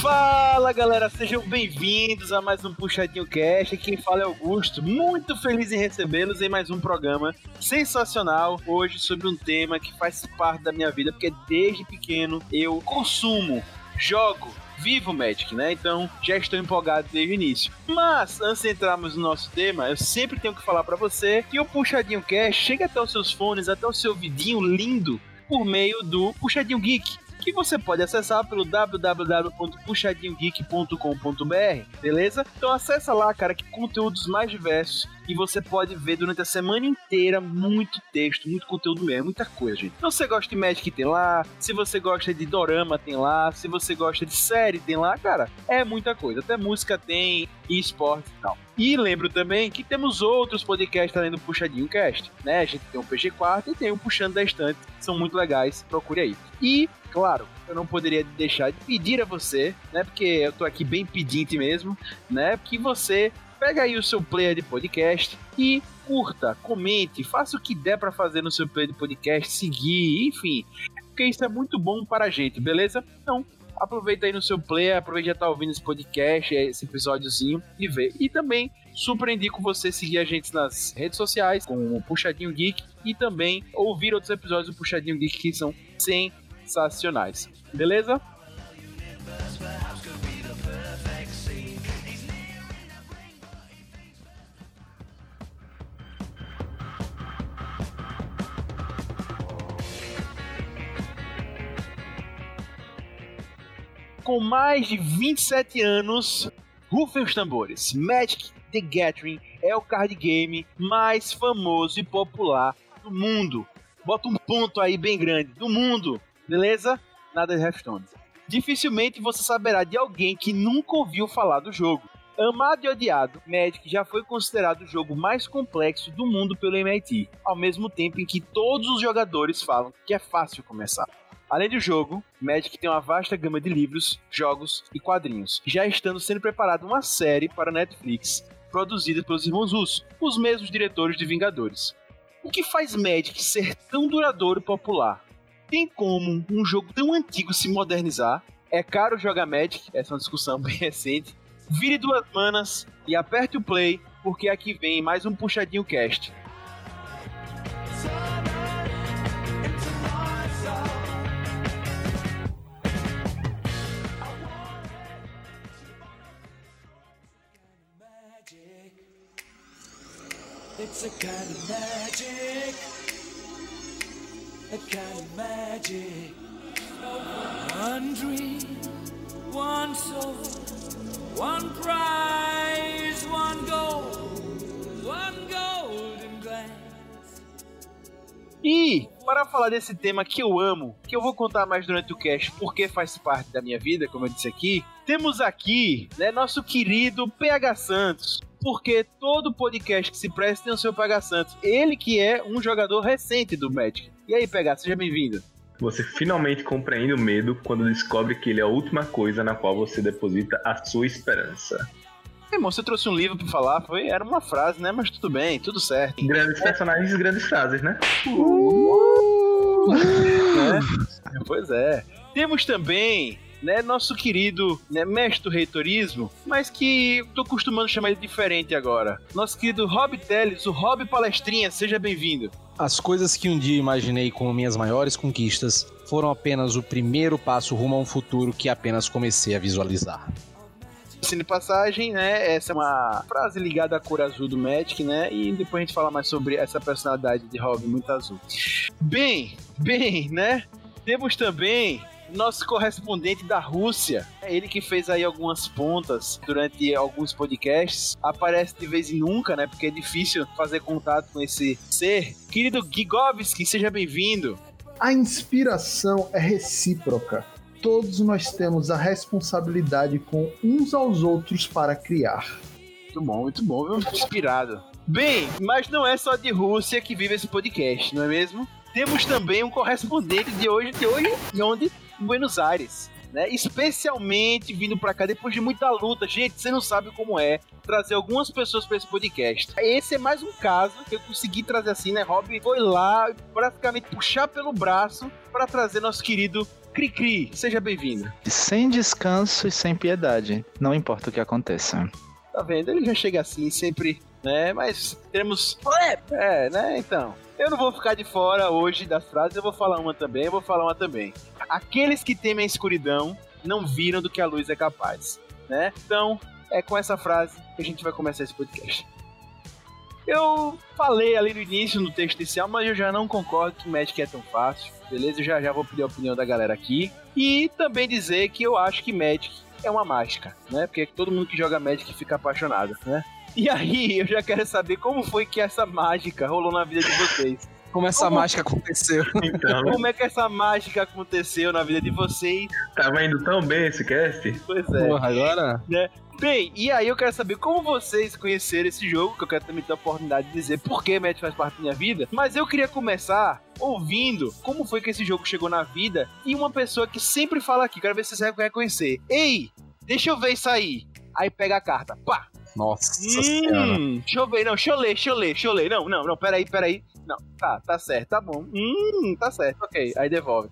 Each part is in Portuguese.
Fala galera, sejam bem-vindos a mais um Puxadinho Cast. Quem fala é Augusto, muito feliz em recebê-los em mais um programa sensacional. Hoje sobre um tema que faz parte da minha vida, porque desde pequeno eu consumo, jogo, vivo Magic, né? Então já estou empolgado desde o início. Mas antes de entrarmos no nosso tema, eu sempre tenho que falar para você que o Puxadinho Cast chega até os seus fones, até o seu vidinho lindo por meio do Puxadinho Geek que você pode acessar pelo www.puxadinhogeek.com.br, beleza? Então acessa lá, cara, que conteúdos mais diversos e você pode ver durante a semana inteira muito texto, muito conteúdo mesmo, muita coisa, gente. Então, se você gosta de Magic, tem lá. Se você gosta de Dorama, tem lá. Se você gosta de série, tem lá, cara. É muita coisa. Até música tem, e esporte e tal. E lembro também que temos outros podcasts além do Puxadinho Cast, né? A gente tem o PG4 e tem o Puxando da Estante, são muito legais, procure aí. E, claro, eu não poderia deixar de pedir a você, né? Porque eu tô aqui bem pedinte mesmo, né? Que você pega aí o seu player de podcast e curta, comente, faça o que der para fazer no seu player de podcast, seguir, enfim, porque isso é muito bom para a gente, beleza? Então, aproveita aí no seu player, aproveita já tá ouvindo esse podcast, esse episódiozinho e vê. E também super indico você seguir a gente nas redes sociais com o Puxadinho Geek e também ouvir outros episódios do Puxadinho Geek que são sensacionais. Beleza? Com mais de 27 anos, rufem os tambores. Magic the Gathering é o card game mais famoso e popular do mundo. Bota um ponto aí bem grande, do mundo, beleza? Nada de Hearthstone. Dificilmente você saberá de alguém que nunca ouviu falar do jogo. Amado e odiado, Magic já foi considerado o jogo mais complexo do mundo pelo MIT, ao mesmo tempo em que todos os jogadores falam que é fácil começar. Além do jogo, Magic tem uma vasta gama de livros, jogos e quadrinhos, já estando sendo preparada uma série para Netflix, produzida pelos irmãos Russo, os mesmos diretores de Vingadores. O que faz Magic ser tão duradouro e popular? Tem como um jogo tão antigo se modernizar? É caro jogar Magic? Essa é uma discussão bem recente. Vire duas manas e aperte o play, porque aqui vem mais um Puxadinho Cast. It's a kind of magic. A kind of magic. One dream, one soul, one prize, one goal, one golden glance. E para falar desse tema que eu amo, que eu vou contar mais durante o cast porque faz parte da minha vida, como eu disse aqui, temos aqui, né, nosso querido PH Santos porque todo podcast que se presta tem o seu PH Santos. Ele que é um jogador recente do Magic. E aí, PH, seja bem-vindo. Você finalmente compreende o medo quando descobre que ele é a última coisa na qual você deposita a sua esperança. Irmão, você trouxe um livro pra falar, foi, era uma frase, né? Mas tudo bem, tudo certo. Grandes personagens e grandes frases, né? Uh! é, pois é. Temos também né, nosso querido né, mestre do reitorismo, mas que tô costumando chamar ele diferente agora. Nosso querido Rob Teles, o Rob Palestrinha, seja bem-vindo. As coisas que um dia imaginei como minhas maiores conquistas foram apenas o primeiro passo rumo a um futuro que apenas comecei a visualizar. Cine passagem, né? Essa é uma frase ligada à cor azul do Magic, né? E depois a gente fala mais sobre essa personalidade de Robin muito azul. Bem, bem, né? Temos também nosso correspondente da Rússia, é ele que fez aí algumas pontas durante alguns podcasts, aparece de vez em nunca, né? Porque é difícil fazer contato com esse ser. Querido Gigovski, seja bem-vindo. A inspiração é recíproca. Todos nós temos a responsabilidade com uns aos outros para criar. Muito bom, muito bom, viu? Inspirado. Bem, mas não é só de Rússia que vive esse podcast, não é mesmo? Temos também um correspondente de hoje, de hoje, de onde em Buenos Aires. Né? Especialmente vindo para cá depois de muita luta. Gente, você não sabe como é trazer algumas pessoas para esse podcast. Esse é mais um caso que eu consegui trazer assim, né? Rob foi lá, praticamente puxar pelo braço para trazer nosso querido Cri-Cri, seja bem-vindo. Sem descanso e sem piedade. Não importa o que aconteça. Tá vendo? Ele já chega assim, sempre, né? Mas temos. É, né? Então. Eu não vou ficar de fora hoje das frases, eu vou falar uma também, eu vou falar uma também. Aqueles que temem a escuridão não viram do que a luz é capaz, né? Então, é com essa frase que a gente vai começar esse podcast. Eu falei ali no início, no texto inicial, mas eu já não concordo que Magic é tão fácil, beleza? Eu já, já vou pedir a opinião da galera aqui. E também dizer que eu acho que Magic é uma mágica, né? Porque todo mundo que joga Magic fica apaixonado, né? E aí, eu já quero saber como foi que essa mágica rolou na vida de vocês. Como essa Como- mágica aconteceu. Então, Como é que essa mágica aconteceu na vida de vocês? tava indo tão bem esse cast? Pois é. Porra, agora. Bem, e aí eu quero saber como vocês conheceram esse jogo, que eu quero também ter a oportunidade de dizer por que Magic faz parte da minha vida. Mas eu queria começar ouvindo como foi que esse jogo chegou na vida e uma pessoa que sempre fala aqui, quero ver se vocês vão reconhecer. Ei, deixa eu ver isso aí. Aí pega a carta, pá. Nossa senhora. Hum, deixa eu ver, não, deixa eu ler, deixa eu ler, deixa eu ler. Não, não, não, peraí, peraí. Não, tá, tá certo, tá bom. Hum, tá certo, ok. Aí devolve.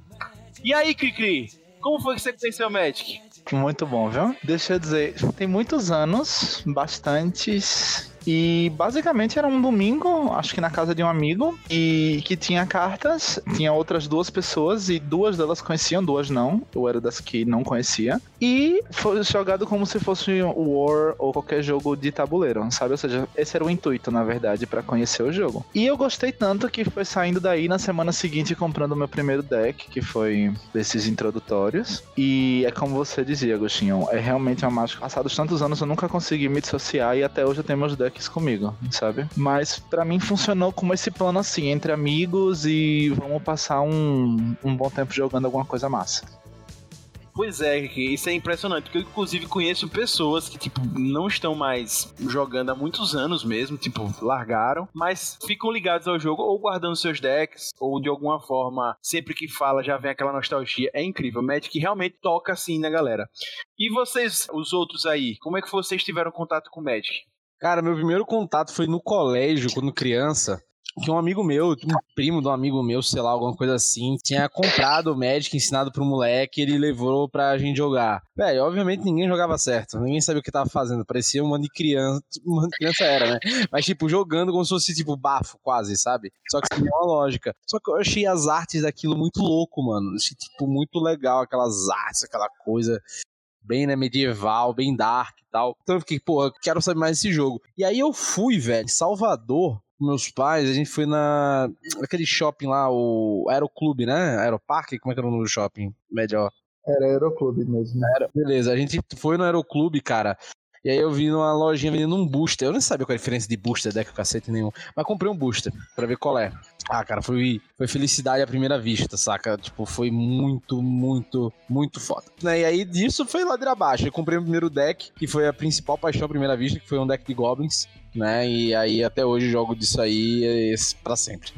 E aí, Cricri, como foi que você conheceu o Magic? Muito bom, viu? Deixa eu dizer, tem muitos anos, bastantes. E basicamente era um domingo, acho que na casa de um amigo, e que tinha cartas, tinha outras duas pessoas, e duas delas conheciam, duas não. Eu era das que não conhecia. E foi jogado como se fosse War ou qualquer jogo de tabuleiro, sabe? Ou seja, esse era o intuito, na verdade, pra conhecer o jogo. E eu gostei tanto que foi saindo daí na semana seguinte comprando o meu primeiro deck, que foi desses introdutórios. E é como você dizia, Agostinho, é realmente uma mágica. Passados tantos anos eu nunca consegui me dissociar e até hoje eu tenho meus decks comigo, sabe? Mas pra mim funcionou como esse plano assim, entre amigos e vamos passar um, um bom tempo jogando alguma coisa massa. Pois é, isso é impressionante, porque eu inclusive conheço pessoas que, tipo, não estão mais jogando há muitos anos mesmo, tipo, largaram, mas ficam ligados ao jogo ou guardando seus decks, ou de alguma forma, sempre que fala já vem aquela nostalgia. É incrível, Magic realmente toca assim na galera. E vocês, os outros aí, como é que vocês tiveram contato com o Magic? Cara, meu primeiro contato foi no colégio, quando criança. Que um amigo meu, um primo de um amigo meu, sei lá, alguma coisa assim, tinha comprado o Magic, ensinado pro moleque, ele levou pra gente jogar. Velho, obviamente ninguém jogava certo, ninguém sabia o que tava fazendo, parecia um de criança, um de criança era, né? Mas, tipo, jogando como se fosse, tipo, bafo, quase, sabe? Só que sem nenhuma lógica. Só que eu achei as artes daquilo muito louco, mano. Achei, tipo, muito legal aquelas artes, aquela coisa bem, né, medieval, bem dark e tal. Então eu fiquei, pô, eu quero saber mais desse jogo. E aí eu fui, velho, em Salvador, com meus pais, a gente foi na aquele shopping lá, o Aeroclube, né? Aeroparque, como é que era o nome do shopping? Melhor. Era Aeroclube mesmo. né? Beleza, a gente foi no Aeroclube, cara. E aí eu vi numa lojinha vendendo um booster. Eu nem sabia qual é a diferença de booster, deck, cacete nenhum. Mas comprei um booster pra ver qual é. Ah, cara, foi, foi felicidade à primeira vista, saca? Tipo, foi muito, muito, muito foda. Né, E aí disso foi ladeira abaixo. Eu comprei o primeiro deck, que foi a principal paixão à primeira vista, que foi um deck de Goblins, né? E aí até hoje jogo disso aí é esse pra sempre.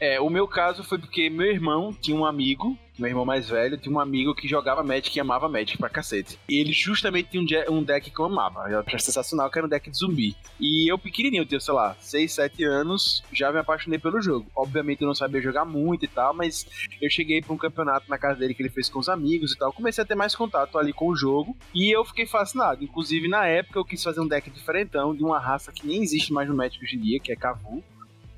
É, o meu caso foi porque meu irmão tinha um amigo, meu irmão mais velho, tinha um amigo que jogava Magic e amava Magic pra cacete. E ele justamente tinha um, um deck que eu amava, era sensacional, que era um deck de zumbi. E eu pequenininho, eu tinha, sei lá, 6, 7 anos, já me apaixonei pelo jogo. Obviamente eu não sabia jogar muito e tal, mas eu cheguei pra um campeonato na casa dele que ele fez com os amigos e tal. Comecei a ter mais contato ali com o jogo e eu fiquei fascinado. Inclusive, na época, eu quis fazer um deck diferentão de uma raça que nem existe mais no Magic hoje em dia, que é Kavu.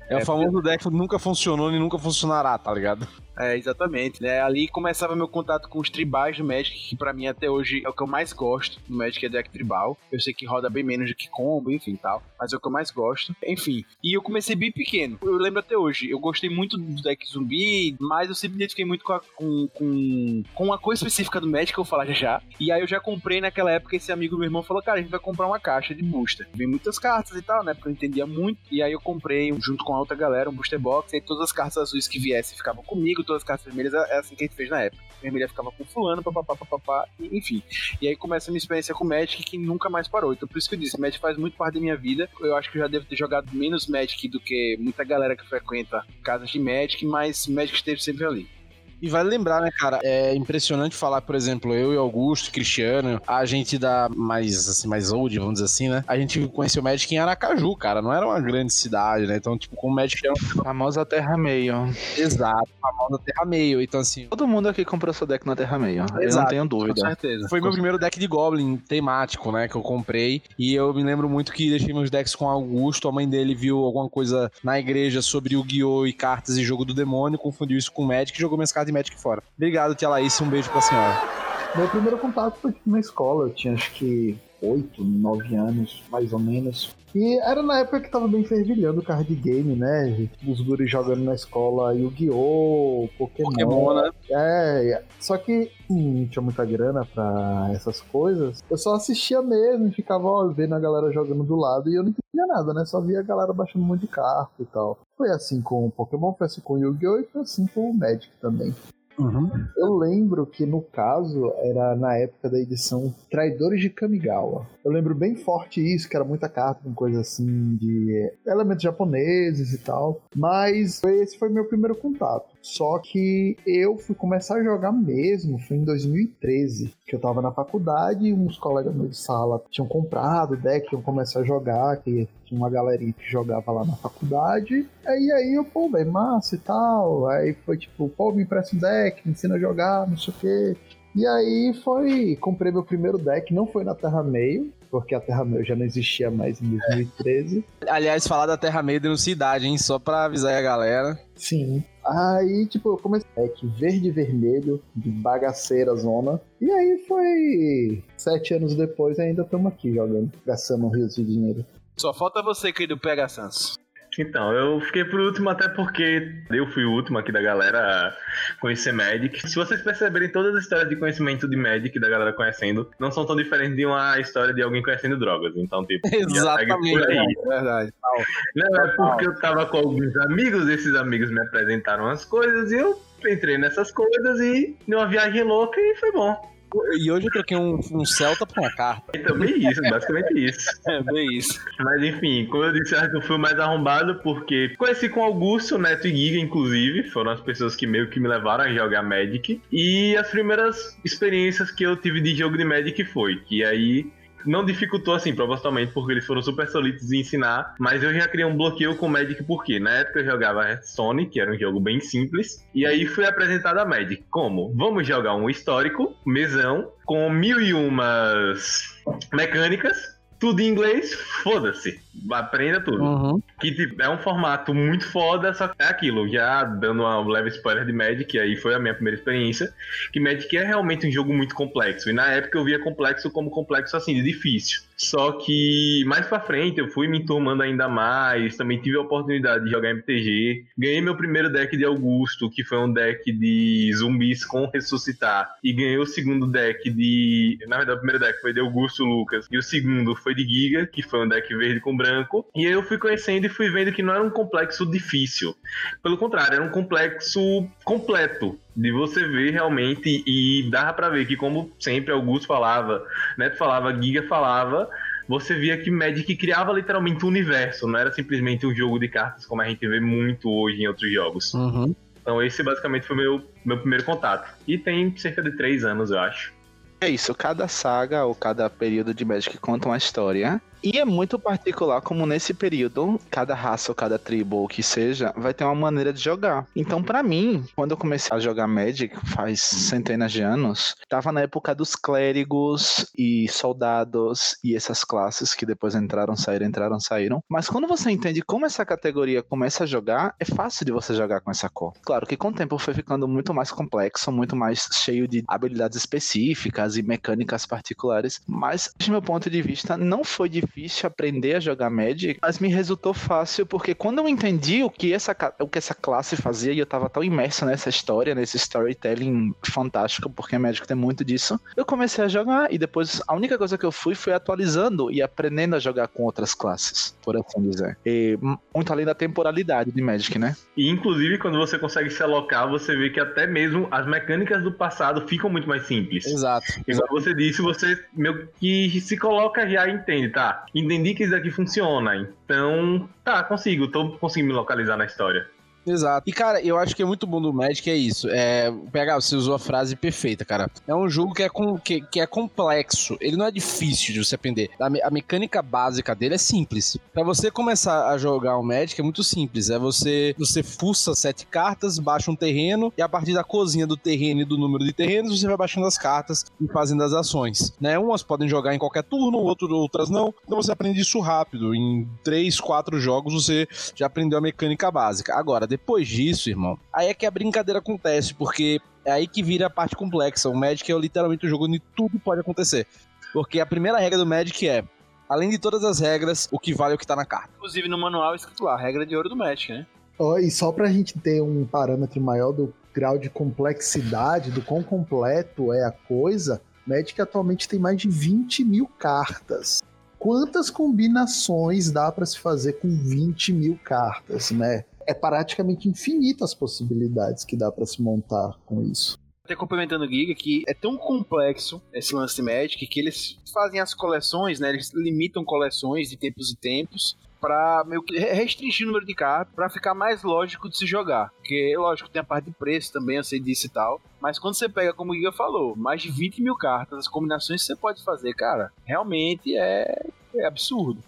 É, É, o famoso deck que nunca funcionou e nunca funcionará, tá ligado? É, exatamente, né? Ali começava meu contato com os tribais do Magic, que pra mim até hoje é o que eu mais gosto do Magic, é deck tribal. Eu sei que roda bem menos do que combo, enfim, tal, mas é o que eu mais gosto. Enfim, e eu comecei bem pequeno. Eu lembro até hoje, eu gostei muito do deck zumbi, mas eu sempre identifiquei muito com, a, com, com, com uma coisa específica do Magic, que eu vou falar já já. E aí eu já comprei naquela época, esse amigo meu irmão falou, cara, a gente vai comprar uma caixa de booster. Vem muitas cartas e tal, né? Porque eu entendia muito. E aí eu comprei, junto com a outra galera, um booster box, e aí todas as cartas azuis que viessem ficavam comigo, todas as cartas vermelhas, é assim que a gente fez na época. Vermelha ficava com fulano, papapá, papapá, e- enfim. E aí começa a minha experiência com Magic que nunca mais parou. Então por isso que eu disse, Magic faz muito parte da minha vida. Eu acho que eu já devo ter jogado menos Magic do que muita galera que frequenta casas de Magic, mas Magic esteve sempre ali. E vale lembrar, né, cara, é impressionante falar, por exemplo, eu e Augusto, Cristiano, a gente da mais, assim, mais old, vamos dizer assim, né? A gente conheceu o Magic em Aracaju, cara, não era uma grande cidade, né? Então, tipo, como o Magic era. Famosa Terra Meio. Exato, famosa Terra Meio, então assim... Todo mundo aqui comprou seu deck na Terra Meio, eu não Exato, tenho Com dúvida. certeza. Foi meu primeiro deck de Goblin temático, né? Que eu comprei. E eu me lembro muito que deixei meus decks com Augusto. A mãe dele viu alguma coisa na igreja sobre o Guiô e cartas e jogo do demônio, confundiu isso com Magic e jogou minhas cartas Magic fora. Obrigado, tia Laís. Um beijo pra senhora. Meu primeiro contato foi na escola, eu tinha acho que 8, 9 anos, mais ou menos. E era na época que tava bem fervilhando o card game, né? Os guris jogando na escola Yu-Gi-Oh!, Pokémon. Pokémon, né? É, só que hum, não tinha muita grana pra essas coisas. Eu só assistia mesmo e ficava ó, vendo a galera jogando do lado e eu não entendia nada, né? Só via a galera baixando um monte de carta e tal. Foi assim com o Pokémon, foi assim com o Yu-Gi-Oh! e foi assim com o Magic também. Eu lembro que no caso era na época da edição Traidores de Kamigawa. Eu lembro bem forte isso, que era muita carta com coisa assim de elementos japoneses e tal. Mas esse foi meu primeiro contato. Só que eu fui começar a jogar mesmo, foi em 2013, que eu tava na faculdade e uns colegas meus de sala tinham comprado o deck, iam começar a jogar, que tinha uma galerinha que jogava lá na faculdade. Aí aí eu, pô, velho, massa e tal. Aí foi tipo, pô, me empresta um deck, me ensina a jogar, não sei o quê. E aí foi, comprei meu primeiro deck, não foi na Terra Meio, porque a Terra Meio já não existia mais em 2013. Aliás, falar da Terra Meio denuncia idade, hein? Só pra avisar aí a galera. Sim. Aí, tipo, eu comecei deck verde e vermelho, de bagaceira zona. E aí foi sete anos depois ainda estamos aqui jogando, gastando rios de dinheiro. Só falta você, querido PH Santos. Então, eu fiquei por último até porque eu fui o último aqui da galera a conhecer Magic. Se vocês perceberem, todas as histórias de conhecimento de Magic da galera conhecendo não são tão diferentes de uma história de alguém conhecendo drogas. Então, tipo, Exatamente. por aí. É verdade. Não, é porque eu tava com alguns amigos, esses amigos me apresentaram as coisas e eu entrei nessas coisas e dei uma viagem louca e foi bom. E hoje eu troquei um, um Celta por uma carta. Então, bem isso, basicamente isso. É bem isso. Mas enfim, como eu disse, acho que eu fui mais arrombado porque conheci com Augusto, Neto e Giga, inclusive. Foram as pessoas que meio que me levaram a jogar Magic. E as primeiras experiências que eu tive de jogo de Magic foi que aí não dificultou assim, propositalmente, porque eles foram super solitos em ensinar, mas eu já criei um bloqueio com Magic porque na época eu jogava Hearthstone, que era um jogo bem simples, e aí fui apresentado a Magic. Como? Vamos jogar um histórico, mesão, com mil e umas mecânicas, tudo em inglês, foda-se. Aprenda tudo. Uhum. Que tipo, é um formato muito foda, só que é aquilo, já dando uma leve spoiler de Magic, aí foi a minha primeira experiência, que Magic é realmente um jogo muito complexo, e na época eu via complexo como complexo assim, de difícil. Só que mais pra frente eu fui me enturmando ainda mais, também tive a oportunidade de jogar MTG, ganhei meu primeiro deck de Augusto, que foi um deck de zumbis com ressuscitar, e ganhei o segundo deck de. Na verdade, o primeiro deck foi de Augusto Lucas, e o segundo foi de Giga, que foi um deck verde com branco, e aí eu fui conhecendo e fui vendo que não era um complexo difícil. Pelo contrário, era um complexo completo de você ver realmente e dava pra ver que como sempre Augusto falava, Neto falava, Giga falava, você via que Magic criava literalmente um universo, não era simplesmente um jogo de cartas como a gente vê muito hoje em outros jogos. Uhum. Então esse basicamente foi meu meu primeiro contato. E tem cerca de três anos, eu acho. É isso, cada saga ou cada período de Magic conta uma história. E é muito particular como nesse período, cada raça ou cada tribo ou o que seja, vai ter uma maneira de jogar. Então, pra mim, quando eu comecei a jogar Magic, faz centenas de anos, tava na época dos clérigos e soldados e essas classes que depois entraram, saíram, entraram, saíram. Mas quando você entende como essa categoria começa a jogar, é fácil de você jogar com essa cor. Claro que com o tempo foi ficando muito mais complexo, muito mais cheio de habilidades específicas e mecânicas particulares, mas, do meu ponto de vista, não foi difícil aprender a jogar Magic, mas me resultou fácil porque quando eu entendi o que essa, o que essa classe fazia e eu tava tão imerso nessa história, nesse storytelling fantástico, porque Magic tem muito disso, eu comecei a jogar e depois a única coisa que eu fui foi atualizando e aprendendo a jogar com outras classes, por assim dizer. E muito além da temporalidade de Magic, né? E inclusive quando você consegue se alocar, você vê que até mesmo as mecânicas do passado ficam muito mais simples. Exato. E como você disse, você meio que se coloca já e entende, tá? Entendi que isso aqui funciona. Então, tá, consigo, tô conseguindo me localizar na história. Exato. E, cara, eu acho que é muito bom do Magic é isso. É, pegar, você usou a frase perfeita, cara. É um jogo que é, com, que, que é complexo. Ele não é difícil de você aprender. A, me- a mecânica básica dele é simples. Pra você começar a jogar o Magic é muito simples. É você, você fuça sete cartas, baixa um terreno, e a partir da cozinha do terreno e do número de terrenos, você vai baixando as cartas e fazendo as ações. Né? Umas podem jogar em qualquer turno, outro, outras não. Então você aprende isso rápido. Em três, quatro jogos você já aprendeu a mecânica básica. Agora, depois disso, irmão, aí é que a brincadeira acontece, porque é aí que vira a parte complexa. O Magic é literalmente um jogo onde tudo pode acontecer. Porque a primeira regra do Magic é, além de todas as regras, o que vale é o que tá na carta. Inclusive no manual é escrito lá, regra de ouro do Magic, né? Ó, e só pra gente ter um parâmetro maior do grau de complexidade, do quão completo é a coisa, Magic atualmente tem mais de 20 mil cartas. Quantas combinações dá pra se fazer com 20 mil cartas, né? É praticamente infinitas as possibilidades que dá pra se montar com isso. Até complementando o Giga, que é tão complexo esse lance de Magic que eles fazem as coleções, né? Eles limitam coleções de tempos e tempos pra meio que restringir o número de cartas pra ficar mais lógico de se jogar. Porque, lógico, tem a parte de preço também, eu sei disso e tal. Mas quando você pega, como o Giga falou, mais de 20 mil cartas, as combinações que você pode fazer, cara, realmente é, é absurdo.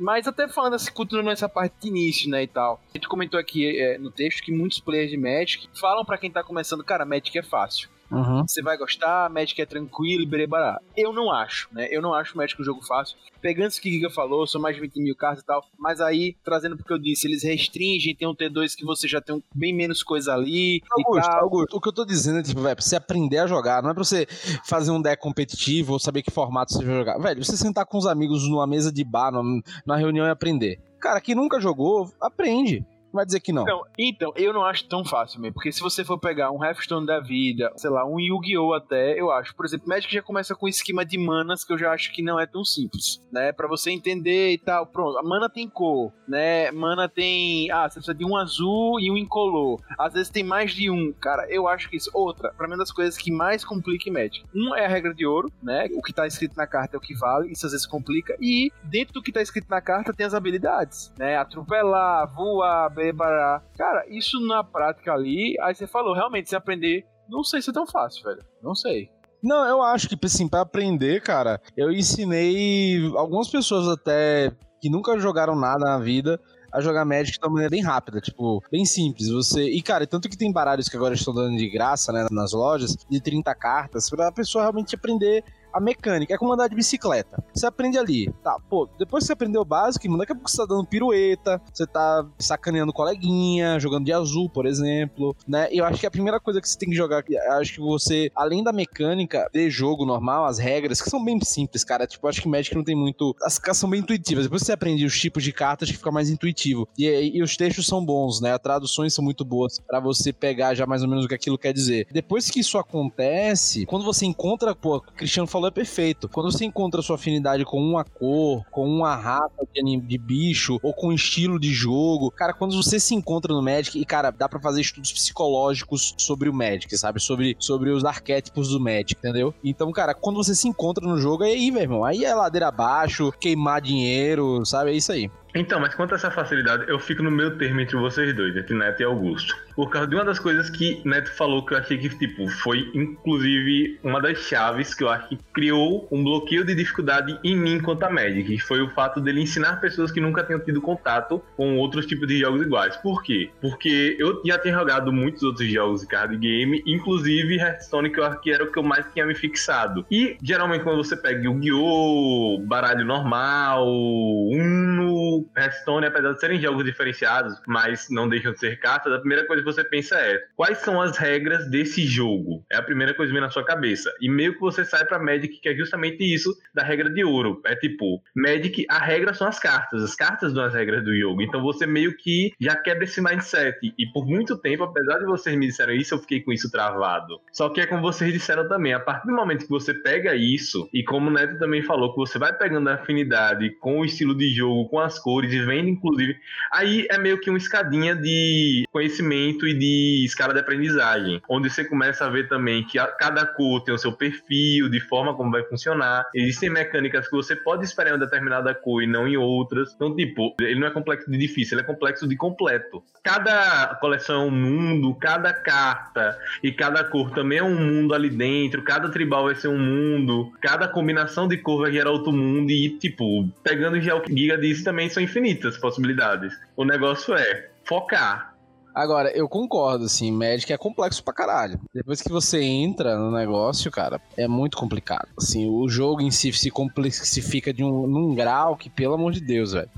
Mas até falando assim, continuando nessa parte de início, né, e tal. A gente comentou aqui é, no texto que muitos players de Magic falam pra quem tá começando, cara, Magic é fácil. Uhum. Você vai gostar, Magic é tranquilo, berebará. Eu não acho, né? Eu não acho Magic um jogo fácil. Pegando isso que o Giga falou, são mais de 20 mil cartas e tal. Mas aí, trazendo porque eu disse, eles restringem, tem um T2 que você já tem um- bem menos coisa ali Augusto, e tal. Augusto, o que eu tô dizendo é, tipo, velho, pra você aprender a jogar, não é pra você fazer um deck competitivo ou saber que formato você vai jogar. Velho, você sentar com os amigos numa mesa de bar, numa, numa reunião e aprender. Cara, quem nunca jogou, aprende. Vai dizer que não. Então, então, eu não acho tão fácil mesmo, porque se você for pegar um Hearthstone da vida, sei lá, um Yu-Gi-Oh! até, eu acho. Por exemplo, Magic já começa com esquema de manas que eu já acho que não é tão simples, né? Pra você entender e tal. Pronto, a mana tem cor, né? Mana tem. Ah, você precisa de um azul e um incolor. Às vezes tem mais de um. Cara, eu acho que isso. Outra, pra mim, é das coisas que mais complica Magic. Um é a regra de ouro, né? O que tá escrito na carta é o que vale, isso às vezes complica. E dentro do que tá escrito na carta tem as habilidades, né? Atropelar, voar, bebará. Cara, isso na prática ali, aí você falou, realmente, se aprender, não sei se é tão fácil, velho. Não sei. Não, eu acho que, assim, pra aprender, cara, eu ensinei algumas pessoas até que nunca jogaram nada na vida a jogar Magic de uma maneira bem rápida, tipo, bem simples. Você. E, cara, tanto que tem baralhos que agora estão dando de graça, né, nas lojas, de 30 cartas, pra pessoa realmente aprender a mecânica. É como andar de bicicleta. Você aprende ali. Tá, pô, depois que você aprendeu o básico, daqui a pouco você tá dando pirueta, você tá sacaneando coleguinha, jogando de azul, por exemplo, né? E eu acho que a primeira coisa que você tem que jogar, acho que você, além da mecânica de jogo normal, as regras, que são bem simples, cara. Tipo, acho que Magic não tem muito. As cartas são bem intuitivas. Depois você aprende os tipos de cartas que fica mais intuitivo. E, e os textos são bons, né? As traduções são muito boas pra você pegar já mais ou menos o que aquilo quer dizer. Depois que isso acontece, quando você encontra, pô, o Cristiano falou é perfeito. Quando você encontra sua afinidade com uma cor, com uma raça de, de bicho, ou com um estilo de jogo, cara, quando você se encontra no Magic, e cara, dá pra fazer estudos psicológicos sobre o Magic, sabe? Sobre, sobre os arquétipos do Magic, entendeu? Então, cara, quando você se encontra no jogo, é aí, meu irmão. Aí é ladeira abaixo, queimar dinheiro, sabe? É isso aí. Então, mas quanto a essa facilidade, eu fico no meio termo entre vocês dois, entre Neto e Augusto. Por causa de uma das coisas que Neto falou que eu achei que, tipo, foi inclusive uma das chaves que eu acho que criou um bloqueio de dificuldade em mim quanto a Magic, que foi o fato dele ensinar pessoas que nunca tinham tido contato com outros tipos de jogos iguais. Por quê? Porque eu já tinha jogado muitos outros jogos de card game, inclusive Hearthstone, que eu acho que era o que eu mais tinha me fixado. E geralmente quando você pega Yu-Gi-Oh!, baralho normal, Uno, Hearthstone, apesar de serem jogos diferenciados, mas não deixam de ser cartas, a primeira coisa que você pensa é quais são as regras desse jogo? É a primeira coisa que vem na sua cabeça. E meio que você sai pra Magic, que é justamente isso da regra de ouro. É tipo, Magic, a regra são as cartas. As cartas dão as regras do jogo. Então você meio que já quebra esse mindset. E por muito tempo, apesar de vocês me disseram isso, eu fiquei com isso travado. Só que é como vocês disseram também, a partir do momento que você pega isso, e como o Neto também falou, que você vai pegando a afinidade com o estilo de jogo, com as cores e vendo, inclusive. Aí é meio que uma escadinha de conhecimento e de escala de aprendizagem, onde você começa a ver também que a, cada cor tem o seu perfil, de forma como vai funcionar. Existem mecânicas que você pode esperar em uma determinada cor e não em outras. Então, tipo, ele não é complexo de difícil, ele é complexo de completo. Cada coleção é um mundo, cada carta e cada cor também é um mundo ali dentro, cada tribal vai ser um mundo, cada combinação de cor vai gerar outro mundo e, tipo, pegando já o que Giga disse, também são infinitas possibilidades. O negócio é focar. Agora, eu concordo, assim, Magic é complexo pra caralho. Depois que você entra no negócio, cara, é muito complicado. Assim, o jogo em si se complexifica de um, num grau que, pelo amor de Deus, velho.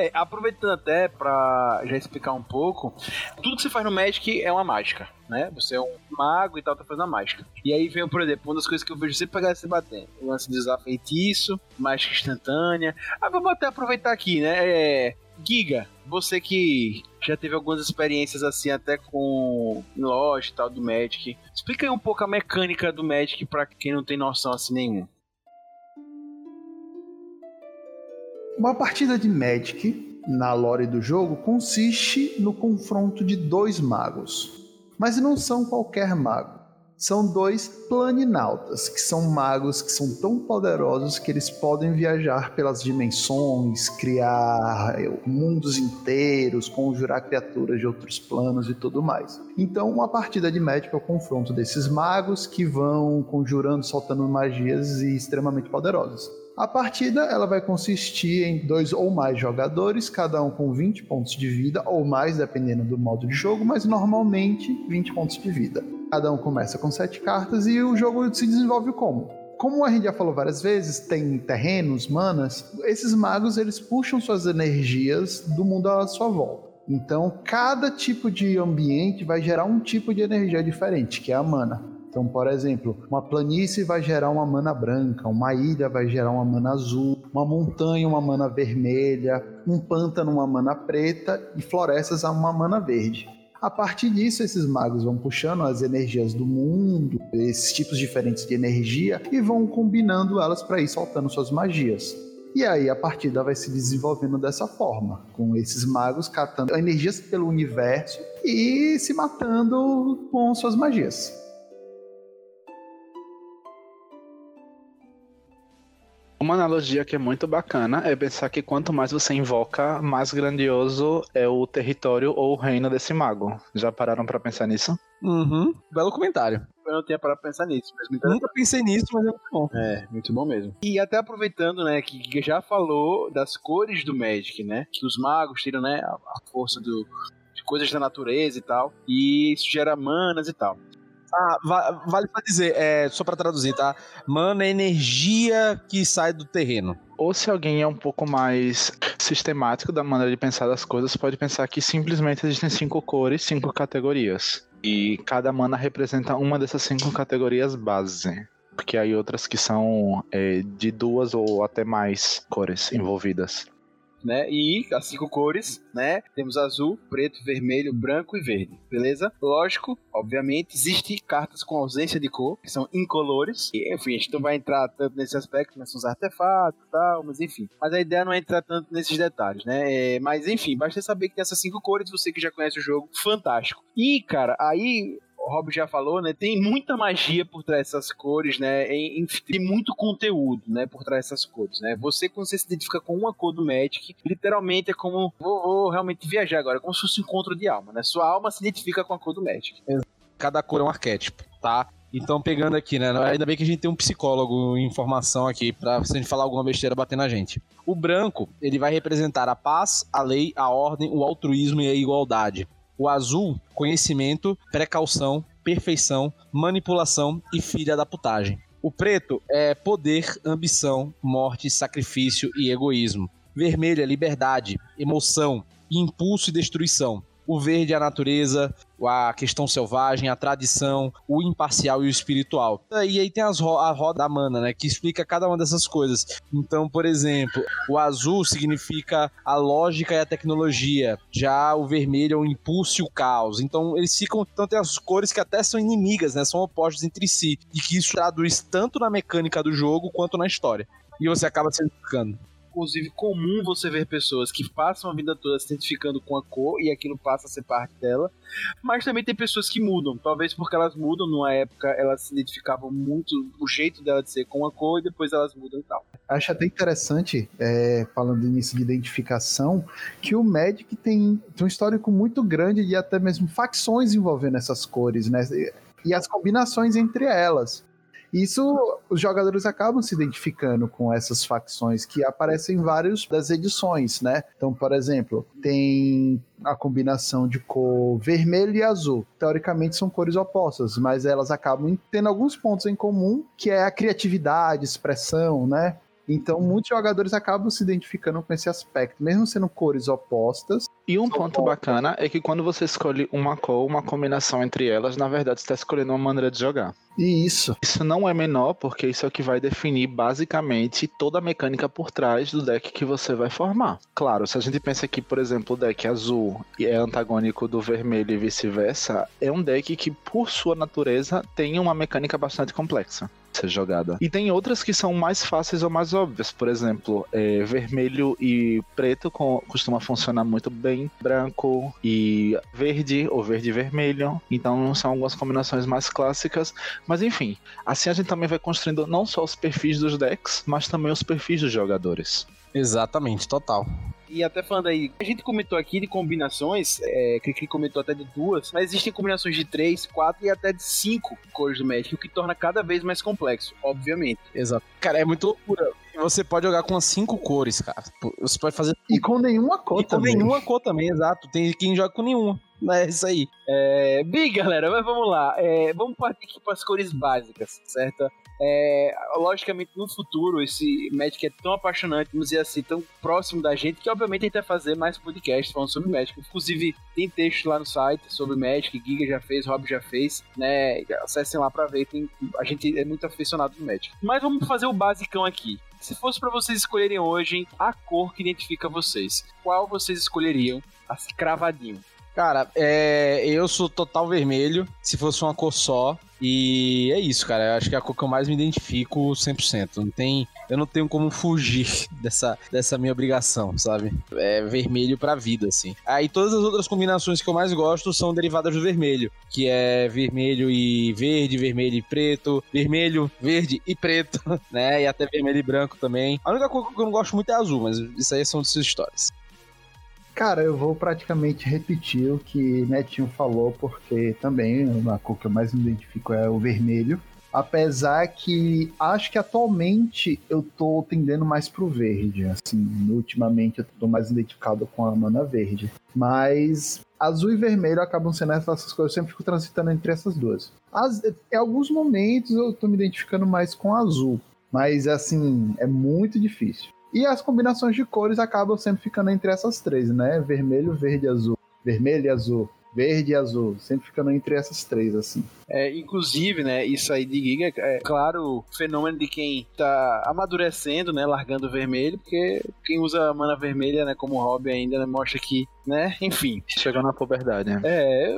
É, aproveitando até pra já explicar um pouco, tudo que você faz no Magic é uma mágica, né? Você é um mago e tal, tá fazendo a mágica. E aí vem, por exemplo, uma das coisas que eu vejo sempre pegar se batendo. O lance de usar feitiço, mágica instantânea. Ah, vamos até aproveitar aqui, né? É, Giga, você que já teve algumas experiências assim, até com loja e tal do Magic. Explica aí um pouco a mecânica do Magic pra quem não tem noção assim nenhuma. Uma partida de Magic na lore do jogo consiste no confronto de dois magos. Mas não são qualquer mago. São dois planinautas, que são magos que são tão poderosos que eles podem viajar pelas dimensões, criar mundos inteiros, conjurar criaturas de outros planos e tudo mais. Então, uma partida de Magic é o confronto desses magos que vão conjurando, soltando magias e extremamente poderosos. A partida ela vai consistir em dois ou mais jogadores, cada um com 20 pontos de vida ou mais, dependendo do modo de jogo, mas normalmente 20 pontos de vida. Cada um começa com 7 cartas e o jogo se desenvolve como? Como a gente já falou várias vezes, tem terrenos, manas, esses magos eles puxam suas energias do mundo à sua volta. Então, cada tipo de ambiente vai gerar um tipo de energia diferente, que é a mana. Então, por exemplo, uma planície vai gerar uma mana branca, uma ilha vai gerar uma mana azul, uma montanha uma mana vermelha, um pântano uma mana preta e florestas uma mana verde. A partir disso, esses magos vão puxando as energias do mundo, esses tipos diferentes de energia, e vão combinando elas para ir soltando suas magias. E aí a partida vai se desenvolvendo dessa forma, com esses magos catando energias pelo universo e se matando com suas magias. Uma analogia que é muito bacana é pensar que quanto mais você invoca, mais grandioso é o território ou o reino desse mago. Já pararam para pensar nisso? Uhum. Belo comentário. Eu não tinha parado pra pensar nisso, mas muito Nunca pensei nisso, mas é muito bom. É, muito bom mesmo. E até aproveitando, né, que Giga já falou das cores do Magic, né? Que os magos tiram, né, a, a força do, de coisas da natureza e tal. E isso gera manas e tal. Ah, va vale pra dizer, é, só pra traduzir, tá? Mana é energia que sai do terreno. Ou se alguém é um pouco mais sistemático da maneira de pensar das coisas, pode pensar que simplesmente existem cinco cores, cinco categorias. E cada mana representa uma dessas cinco categorias base. Porque aí outras que são é, de duas ou até mais cores envolvidas né? E as cinco cores, né? Temos azul, preto, vermelho, branco e verde, beleza? Lógico, obviamente, existem cartas com ausência de cor, que são incolores. E, enfim, a gente não vai entrar tanto nesse aspecto, mas são os artefatos e tal, mas enfim. Mas a ideia não é entrar tanto nesses detalhes, né? É, mas enfim, basta saber que tem essas cinco cores, você que já conhece o jogo, fantástico. E, cara, aí o Rob já falou, né? Tem muita magia por trás dessas cores, né? tem muito conteúdo, né? Por trás dessas cores, né? Você, quando você se identifica com uma cor do Magic, literalmente é como. Vou, vou realmente viajar agora, é como se fosse um encontro de alma, né? Sua alma se identifica com a cor do Magic. Cada cor é um arquétipo, tá? Então, pegando aqui, né? Ainda bem que a gente tem um psicólogo em formação aqui pra se a gente falar alguma besteira bater na gente. O branco, ele vai representar a paz, a lei, a ordem, o altruísmo e a igualdade. O azul, conhecimento, precaução, perfeição, manipulação e filha da putagem. O preto é poder, ambição, morte, sacrifício e egoísmo. Vermelho é liberdade, emoção, impulso e destruição o verde é a natureza, a questão selvagem, a tradição, o imparcial e o espiritual. E aí tem as ro a roda da mana, né, que explica cada uma dessas coisas. Então, por exemplo, o azul significa a lógica e a tecnologia, já o vermelho é o impulso e o caos. Então, eles ficam, então tem as cores que até são inimigas, né, são opostos entre si, e que isso traduz tanto na mecânica do jogo quanto na história. E você acaba se identificando. Inclusive comum você ver pessoas que passam a vida toda se identificando com a cor e aquilo passa a ser parte dela, mas também tem pessoas que mudam, talvez porque elas mudam, numa época elas se identificavam muito, o jeito dela de ser com a cor e depois elas mudam e tal. Acho até interessante, é, falando nisso de identificação, que o Magic tem, tem um histórico muito grande de até mesmo facções envolvendo essas cores, né? E as combinações entre elas. Isso, os jogadores acabam se identificando com essas facções que aparecem em várias das edições, né? Então, por exemplo, tem a combinação de cor vermelho e azul. Teoricamente são cores opostas, mas elas acabam tendo alguns pontos em comum, que é a criatividade, expressão, né? Então, muitos jogadores acabam se identificando com esse aspecto, mesmo sendo cores opostas. E um ponto bacana é que quando você escolhe uma cor, uma combinação entre elas, na verdade você está escolhendo uma maneira de jogar. E isso. Isso não é menor, porque isso é o que vai definir basicamente toda a mecânica por trás do deck que você vai formar. Claro, se a gente pensa que, por exemplo, o deck azul é antagônico do vermelho e vice-versa, é um deck que, por sua natureza, tem uma mecânica bastante complexa ser jogada. E tem outras que são mais fáceis ou mais óbvias. Por exemplo, é, vermelho e preto com, costuma funcionar muito bem. Branco e verde, ou verde e vermelho. Então são algumas combinações mais clássicas. Mas enfim, assim a gente também vai construindo não só os perfis dos decks, mas também os perfis dos jogadores. Exatamente, total. E até falando aí, a gente comentou aqui de combinações, é, que comentou até de duas, mas existem combinações de três, quatro e até de cinco cores do Magic, o que torna cada vez mais complexo, obviamente. Exato. Cara, é muito loucura. Você pode jogar com as cinco cores, cara. Você pode fazer. E com nenhuma cor e com também. nenhuma cor também, exato. Tem quem joga com nenhuma. É isso aí. É, bem, galera, mas vamos lá. É, vamos partir aqui para as cores básicas, certo? É, logicamente, no futuro, esse Magic é tão apaixonante, vamos dizer assim, tão próximo da gente, que obviamente a gente vai fazer mais podcasts falando sobre Magic. Inclusive, tem texto lá no site sobre Magic, Giga já fez, Rob já fez, né? Acessem lá para ver, tem, a gente é muito aficionado no Magic. Mas vamos fazer o basicão aqui. Se fosse para vocês escolherem hoje a cor que identifica vocês, qual vocês escolheriam? Cravadinho. Cara, é, eu sou total vermelho, se fosse uma cor só. E é isso, cara. Eu acho que é a cor que eu mais me identifico 100%. Não tem, eu não tenho como fugir dessa, dessa minha obrigação, sabe? É vermelho pra vida, assim. Aí todas as outras combinações que eu mais gosto são derivadas do vermelho, que é vermelho e verde, vermelho e preto, vermelho, verde e preto, né? E até vermelho e branco também. A única cor que eu não gosto muito é azul, mas isso aí são de histórias. Cara, eu vou praticamente repetir o que Netinho falou, porque também a cor que eu mais me identifico é o vermelho. Apesar que acho que atualmente eu tô tendendo mais pro verde. Assim, ultimamente eu tô mais identificado com a mana verde. Mas azul e vermelho acabam sendo essas coisas. Eu sempre fico transitando entre essas duas. As, em alguns momentos eu tô me identificando mais com azul. Mas assim, é muito difícil. E as combinações de cores acabam sempre ficando entre essas três, né? Vermelho, verde, azul. Vermelho e azul. Verde e azul. Sempre ficando entre essas três, assim. É, inclusive, né, isso aí de Giga é, claro, fenômeno de quem tá amadurecendo, né, largando o vermelho, porque quem usa a mana vermelha, né, como hobby ainda, né, mostra que, né, enfim. Chegando na puberdade, né? É.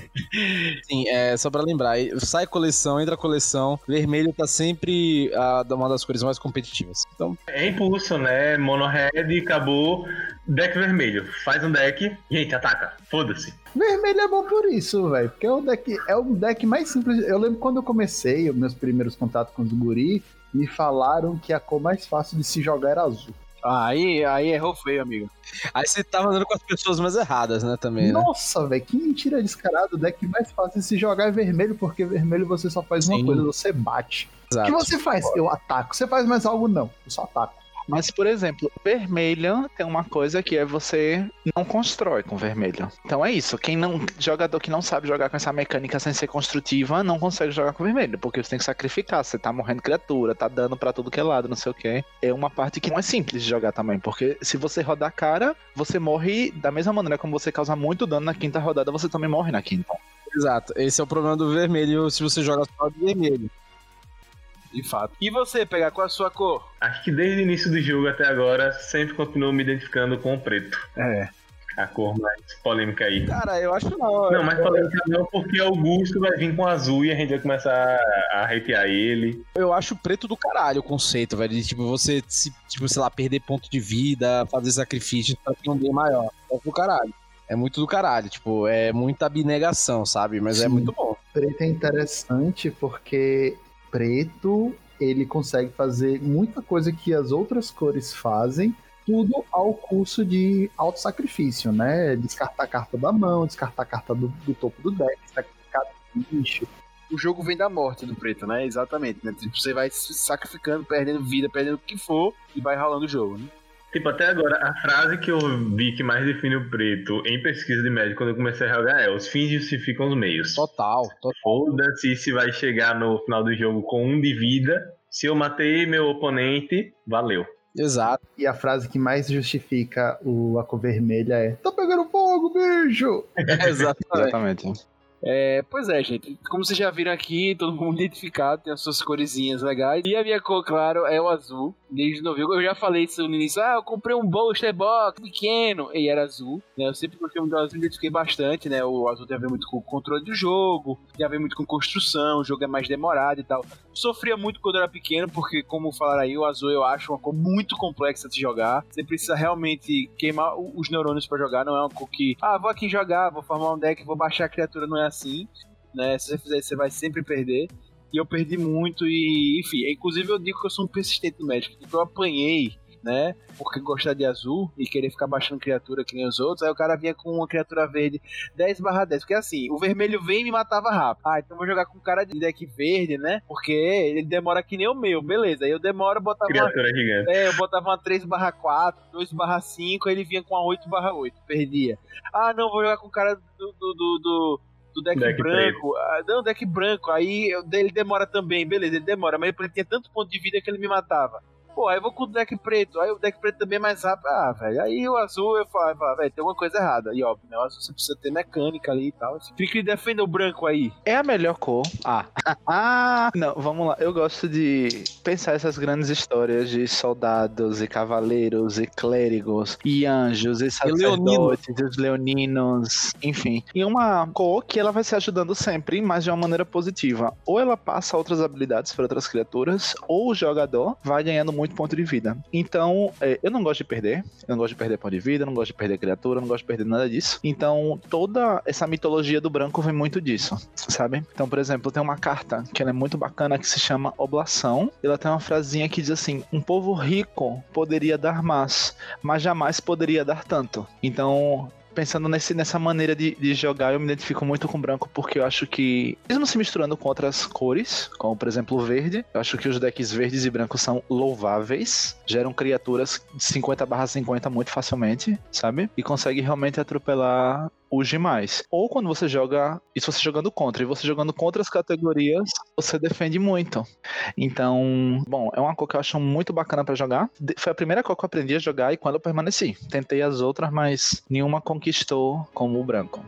Sim, é, só pra lembrar, sai coleção, entra coleção, vermelho tá sempre a, uma das cores mais competitivas. Então, É impulso, né? Mono red, acabou. Deck vermelho. Faz um deck. Gente, ataca. Foda-se. Vermelho é bom por isso, velho. Porque é o deck, é o deck mais simples. Eu lembro quando eu comecei, os meus primeiros contatos com os guri, me falaram que a cor mais fácil de se jogar era azul. Ah, aí, aí errou feio, amigo. aí você tá mandando com as pessoas mais erradas, né, também, né? Nossa, velho, que mentira descarada. O deck mais fácil de se jogar é vermelho, porque vermelho você só faz uma Sim. coisa, você bate. O Exato. que você faz? Eu ataco. Você faz mais algo? Não. Eu só ataco. Mas, por exemplo, vermelho tem uma coisa que é você não constrói com vermelho. Então é isso. Quem não. Jogador que não sabe jogar com essa mecânica sem ser construtiva não consegue jogar com vermelho. Porque você tem que sacrificar. Você tá morrendo criatura, tá dando pra tudo que é lado, não sei o que. É uma parte que não é simples de jogar também. Porque se você rodar cara, você morre da mesma maneira como você causa muito dano na quinta rodada, você também morre na quinta. Exato. Esse é o problema do vermelho se você joga só de vermelho. De fato. E você, pegar com a sua cor? Acho que desde o início do jogo até agora, sempre continuo me identificando com o preto. É. a cor mais polêmica aí. Cara, eu acho não. Não, mais polêmica não, porque Augusto vai vir com azul e a gente vai começar a arrepiar ele. Eu acho preto do caralho o conceito, velho. De, tipo, você, se, tipo, sei lá, perder ponto de vida, fazer sacrifícios pra ter um bem maior. É do caralho. É muito do caralho, tipo, é muita abnegação, sabe? Mas é Sim. muito bom. Preto é interessante porque preto ele consegue fazer muita coisa que as outras cores fazem, tudo ao custo de autossacrifício, né? Descartar a carta da mão, descartar a carta do, do topo do deck, sacrificar bicho. O jogo vem da morte do preto, né? Exatamente. Né? Tipo, você vai se sacrificando, perdendo vida, perdendo o que for, e vai rolando o jogo, né? Tipo, até agora, a frase que eu vi que mais define o preto em pesquisa de médico quando eu comecei a jogar é: os fins justificam os meios. Total, total. Foda-se se vai chegar no final do jogo com um de vida. Se eu matei meu oponente, valeu. Exato. E a frase que mais justifica o, a cor vermelha é: Tá pegando fogo, bicho! Exatamente. Exatamente. É, pois é, gente. Como vocês já viram aqui, todo mundo identificado, tem as suas coresinhas legais. E a minha cor, claro, é o azul. Desde novinho. Eu já falei isso no início. Ah, eu comprei um booster box pequeno. E era azul. Né? Eu sempre gostei muito do azul, identifiquei bastante, né? O azul tem a ver muito com o controle do jogo, tem a ver muito com construção, o jogo é mais demorado e tal. Sofria muito quando eu era pequeno, porque, como falaram aí, o azul eu acho uma cor muito complexa de jogar. Você precisa realmente queimar os neurônios pra jogar. Não é uma cor que, ah, vou aqui jogar, vou formar um deck, vou baixar a criatura. Não é assim. Né? Se você fizer isso, você vai sempre perder. E eu perdi muito e, enfim, inclusive eu digo que eu sou um persistente no Magic. Porque eu apanhei, né? Porque gostar de azul e querer ficar baixando criatura que nem os outros. Aí o cara vinha com uma criatura verde 10 barra 10. Porque assim, o vermelho vem e me matava rápido. Ah, então eu vou jogar com um cara de deck verde, né? Porque ele demora que nem o meu, beleza. Aí eu demoro, botava uma Criatura gigante. é, eu botava uma 3 barra 4, 2 barra 5, aí ele vinha com uma 8 barra 8, perdia. Ah, não, vou jogar com o cara do, do, do, do, do deck, Deck branco. Ah, não, deck branco, aí eu- ele demora também, beleza, ele demora, mas ele tinha tanto ponto de vida que ele me matava. Pô, aí eu vou com o deck preto, aí o deck preto também é mais rápido. Ah, velho, aí o azul eu falo, ah, velho, tem uma coisa errada. E óbvio, né, o azul você precisa ter mecânica ali e tal. Fica que defenda o branco aí. É a melhor cor. Ah. ah. Não, vamos lá. Eu gosto de pensar essas grandes histórias de soldados e cavaleiros e clérigos e anjos e sacerdotes e os leoninos, enfim. E uma cor que ela vai se ajudando sempre, mas de uma maneira positiva. Ou ela passa outras habilidades para outras criaturas, ou o jogador vai ganhando muito ponto de vida. Então, é, eu não gosto de perder. Eu não gosto de perder ponto de vida, não gosto de perder criatura, não gosto de perder nada disso. Então, toda essa mitologia do branco vem muito disso, sabe? Então, por exemplo, tem uma carta que ela é muito bacana que se chama Oblação. Ela tem uma frasinha que diz assim: Um povo rico poderia dar mais, mas jamais poderia dar tanto. Então. Pensando nesse, nessa maneira de, de jogar, eu me identifico muito com branco, porque eu acho que, mesmo se misturando com outras cores, como por exemplo o verde, eu acho que os decks verdes e brancos são louváveis, geram criaturas de 50 barra 50 muito facilmente, sabe? E consegue realmente atropelar os demais. Ou quando você joga, isso você jogando contra, e você jogando contra as categorias, você defende muito. Então, bom, é uma cor que eu acho muito bacana pra jogar. Foi a primeira cor que eu aprendi a jogar e quando eu permaneci. Tentei as outras, mas nenhuma conquistou como o branco.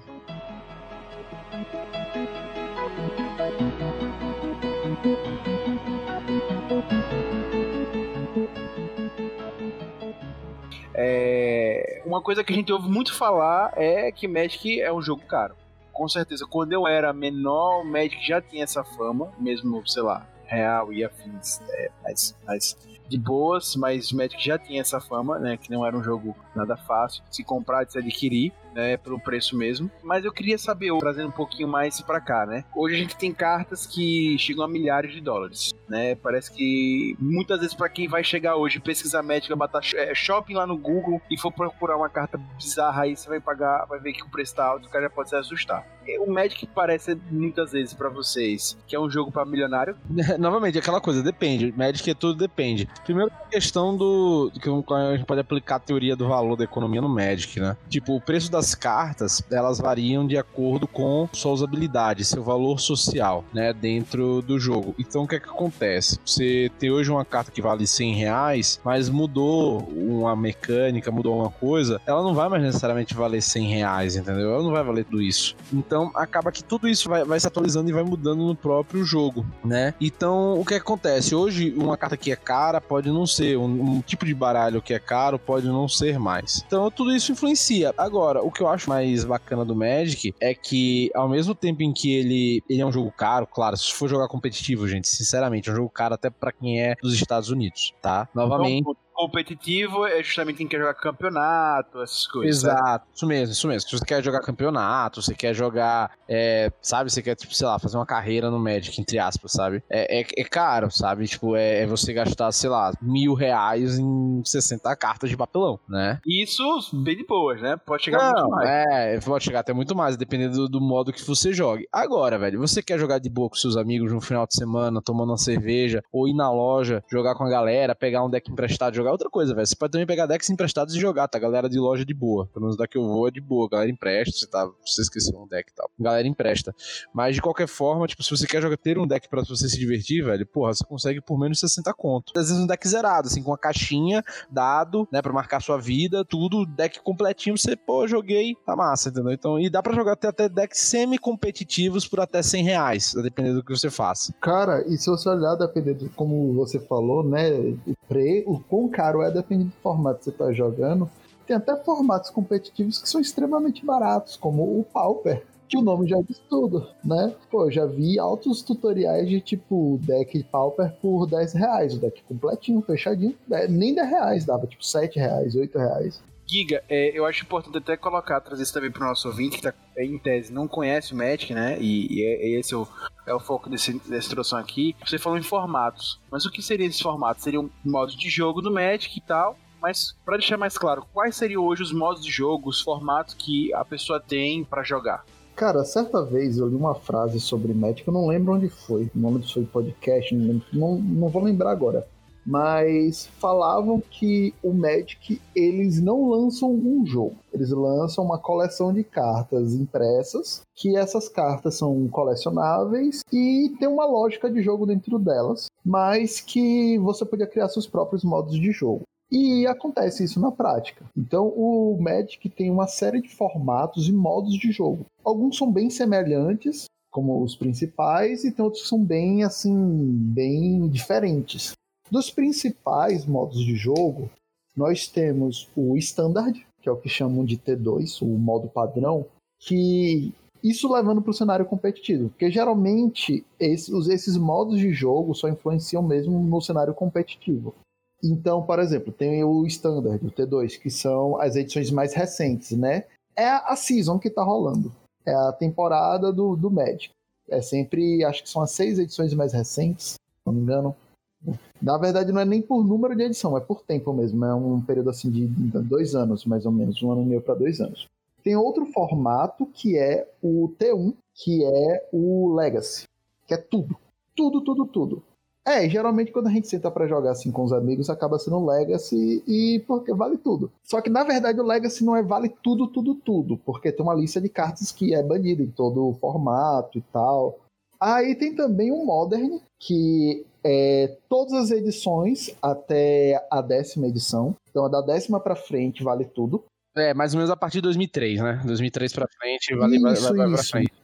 É, uma coisa que a gente ouve muito falar é que Magic é um jogo caro. Com certeza, quando eu era menor, Magic já tinha essa fama, mesmo, sei lá, real e afins, é, mais, mais de boas, mas Magic já tinha essa fama, né? Que não era um jogo nada fácil de se comprar, de se adquirir, né? Pelo preço mesmo. Mas eu queria saber, trazendo um pouquinho mais pra cá, né? Hoje a gente tem cartas que chegam a milhares de dólares, né? Parece que muitas vezes pra quem vai chegar hoje, pesquisar Magic, vai botar é, shopping lá no Google e for procurar uma carta bizarra aí, você vai pagar, vai ver que o preço tá alto, o cara já pode se assustar. O Magic parece muitas vezes pra vocês que é um jogo pra milionário, Novamente, aquela coisa, depende. Magic é tudo depende. Primeiro, a questão do. que a gente pode aplicar a teoria do valor da economia no Magic, né? Tipo, o preço das suas cartas, elas variam de acordo com suas habilidades, seu valor social, né, dentro do jogo. Então o que é que acontece? Você tem hoje uma carta que vale 100 reais, mas mudou uma mecânica, mudou uma coisa, ela não vai mais necessariamente valer 100 reais, entendeu? Ela não vai valer tudo isso. Então acaba que tudo isso vai, vai se atualizando e vai mudando no próprio jogo, né? Então o que acontece? Hoje uma carta que é cara pode não ser, um, um tipo de baralho que é caro pode não ser mais. Então tudo isso influencia. Agora, o que eu acho mais bacana do Magic é que ao mesmo tempo em que ele, ele é um jogo caro, claro, se for jogar competitivo, gente, sinceramente, é um jogo caro até para quem é dos Estados Unidos, tá? Novamente. Então, competitivo é justamente quem quer jogar campeonato, essas coisas. Exato, isso mesmo, isso mesmo. Se você quer jogar campeonato, você quer jogar, é, sabe, você quer, tipo, sei lá, fazer uma carreira no Magic, entre aspas, sabe? É, é, é caro, sabe? Tipo, é, é, você gastar, sei lá, mil reais em 60 cartas de papelão, né? Isso bem de boas, né? Pode chegar Não, muito mais. É, pode chegar até muito mais, dependendo do, do, modo que você jogue. Agora, velho, você quer jogar de boa com seus amigos no final de semana, tomando uma cerveja, ou ir na loja, jogar com a galera, pegar um deck emprestado, jogar outra coisa, velho. Você pode também pegar decks emprestados e jogar, tá? Galera de loja de boa. Pelo menos daqui eu vou é de boa. Galera empresta, você tá. Você esqueceu um deck e tal. Galera empresta. Mas de qualquer forma, tipo, se você quer jogar, ter um deck pra você se divertir, velho, porra, você consegue por menos de 60 conto. Às vezes um deck zerado, assim, com a caixinha, dado, né, pra marcar sua vida, tudo, deck completinho, você, pô, joguei, tá massa, entendeu? Então, e dá pra jogar até, até decks semi-competitivos por até 100 reais, dependendo do que você faça. Cara, e se você olhar, dependendo, como você falou, né, o, pre, o quão caro é dependendo do formato que você tá jogando, tem até formatos competitivos que são extremamente baratos, como o Pauper, que o nome já diz tudo, né? Pô, eu já vi altos tutoriais de tipo deck Pauper por 10 reais, o deck completinho, fechadinho, nem 10 reais, dava tipo 7 reais, 8 reais. Giga, é, eu acho importante até colocar, trazer isso também pro nosso ouvinte, que tá, em tese não conhece o Magic, né? E, e é, esse é o, é o foco desse, dessa introdução aqui. Você falou em formatos, mas o que seriam esses formatos? Seriam modos de jogo do Magic e tal, mas para deixar mais claro, quais seriam hoje os modos de jogo, os formatos que a pessoa tem para jogar? Cara, certa vez eu li uma frase sobre Magic, eu não lembro onde foi, o nome foi podcast, não, lembro, não, não vou lembrar agora. Mas falavam que o Magic eles não lançam um jogo, eles lançam uma coleção de cartas impressas, que essas cartas são colecionáveis e tem uma lógica de jogo dentro delas, mas que você podia criar seus próprios modos de jogo. E acontece isso na prática. Então, o Magic tem uma série de formatos e modos de jogo. Alguns são bem semelhantes, como os principais, e tem outros que são bem, assim, bem diferentes. Dos principais modos de jogo, nós temos o Standard, que é o que chamam de T2, o modo padrão, que isso levando para o cenário competitivo, porque geralmente esses, esses modos de jogo só influenciam mesmo no cenário competitivo. Então, por exemplo, tem o Standard, o T2, que são as edições mais recentes, né? É a season que tá rolando. É a temporada do, do Magic. É sempre, acho que são as seis edições mais recentes, se não me engano. Na verdade, não é nem por número de edição, é por tempo mesmo. É um período assim de dois anos, mais ou menos, um ano e meio para dois anos. Tem outro formato que é o T1, que é o Legacy, que é tudo. Tudo, tudo, tudo. É, geralmente quando a gente senta para jogar assim com os amigos, acaba sendo Legacy e porque vale tudo. Só que na verdade o Legacy não é vale tudo, tudo, tudo, porque tem uma lista de cartas que é banida em todo o formato e tal. Aí tem também o Modern, que é todas as edições até a décima edição. Então, da décima para frente vale tudo. É, mais ou menos a partir de 2003, né? 2003 para frente vale, isso, vale, vale, isso. frente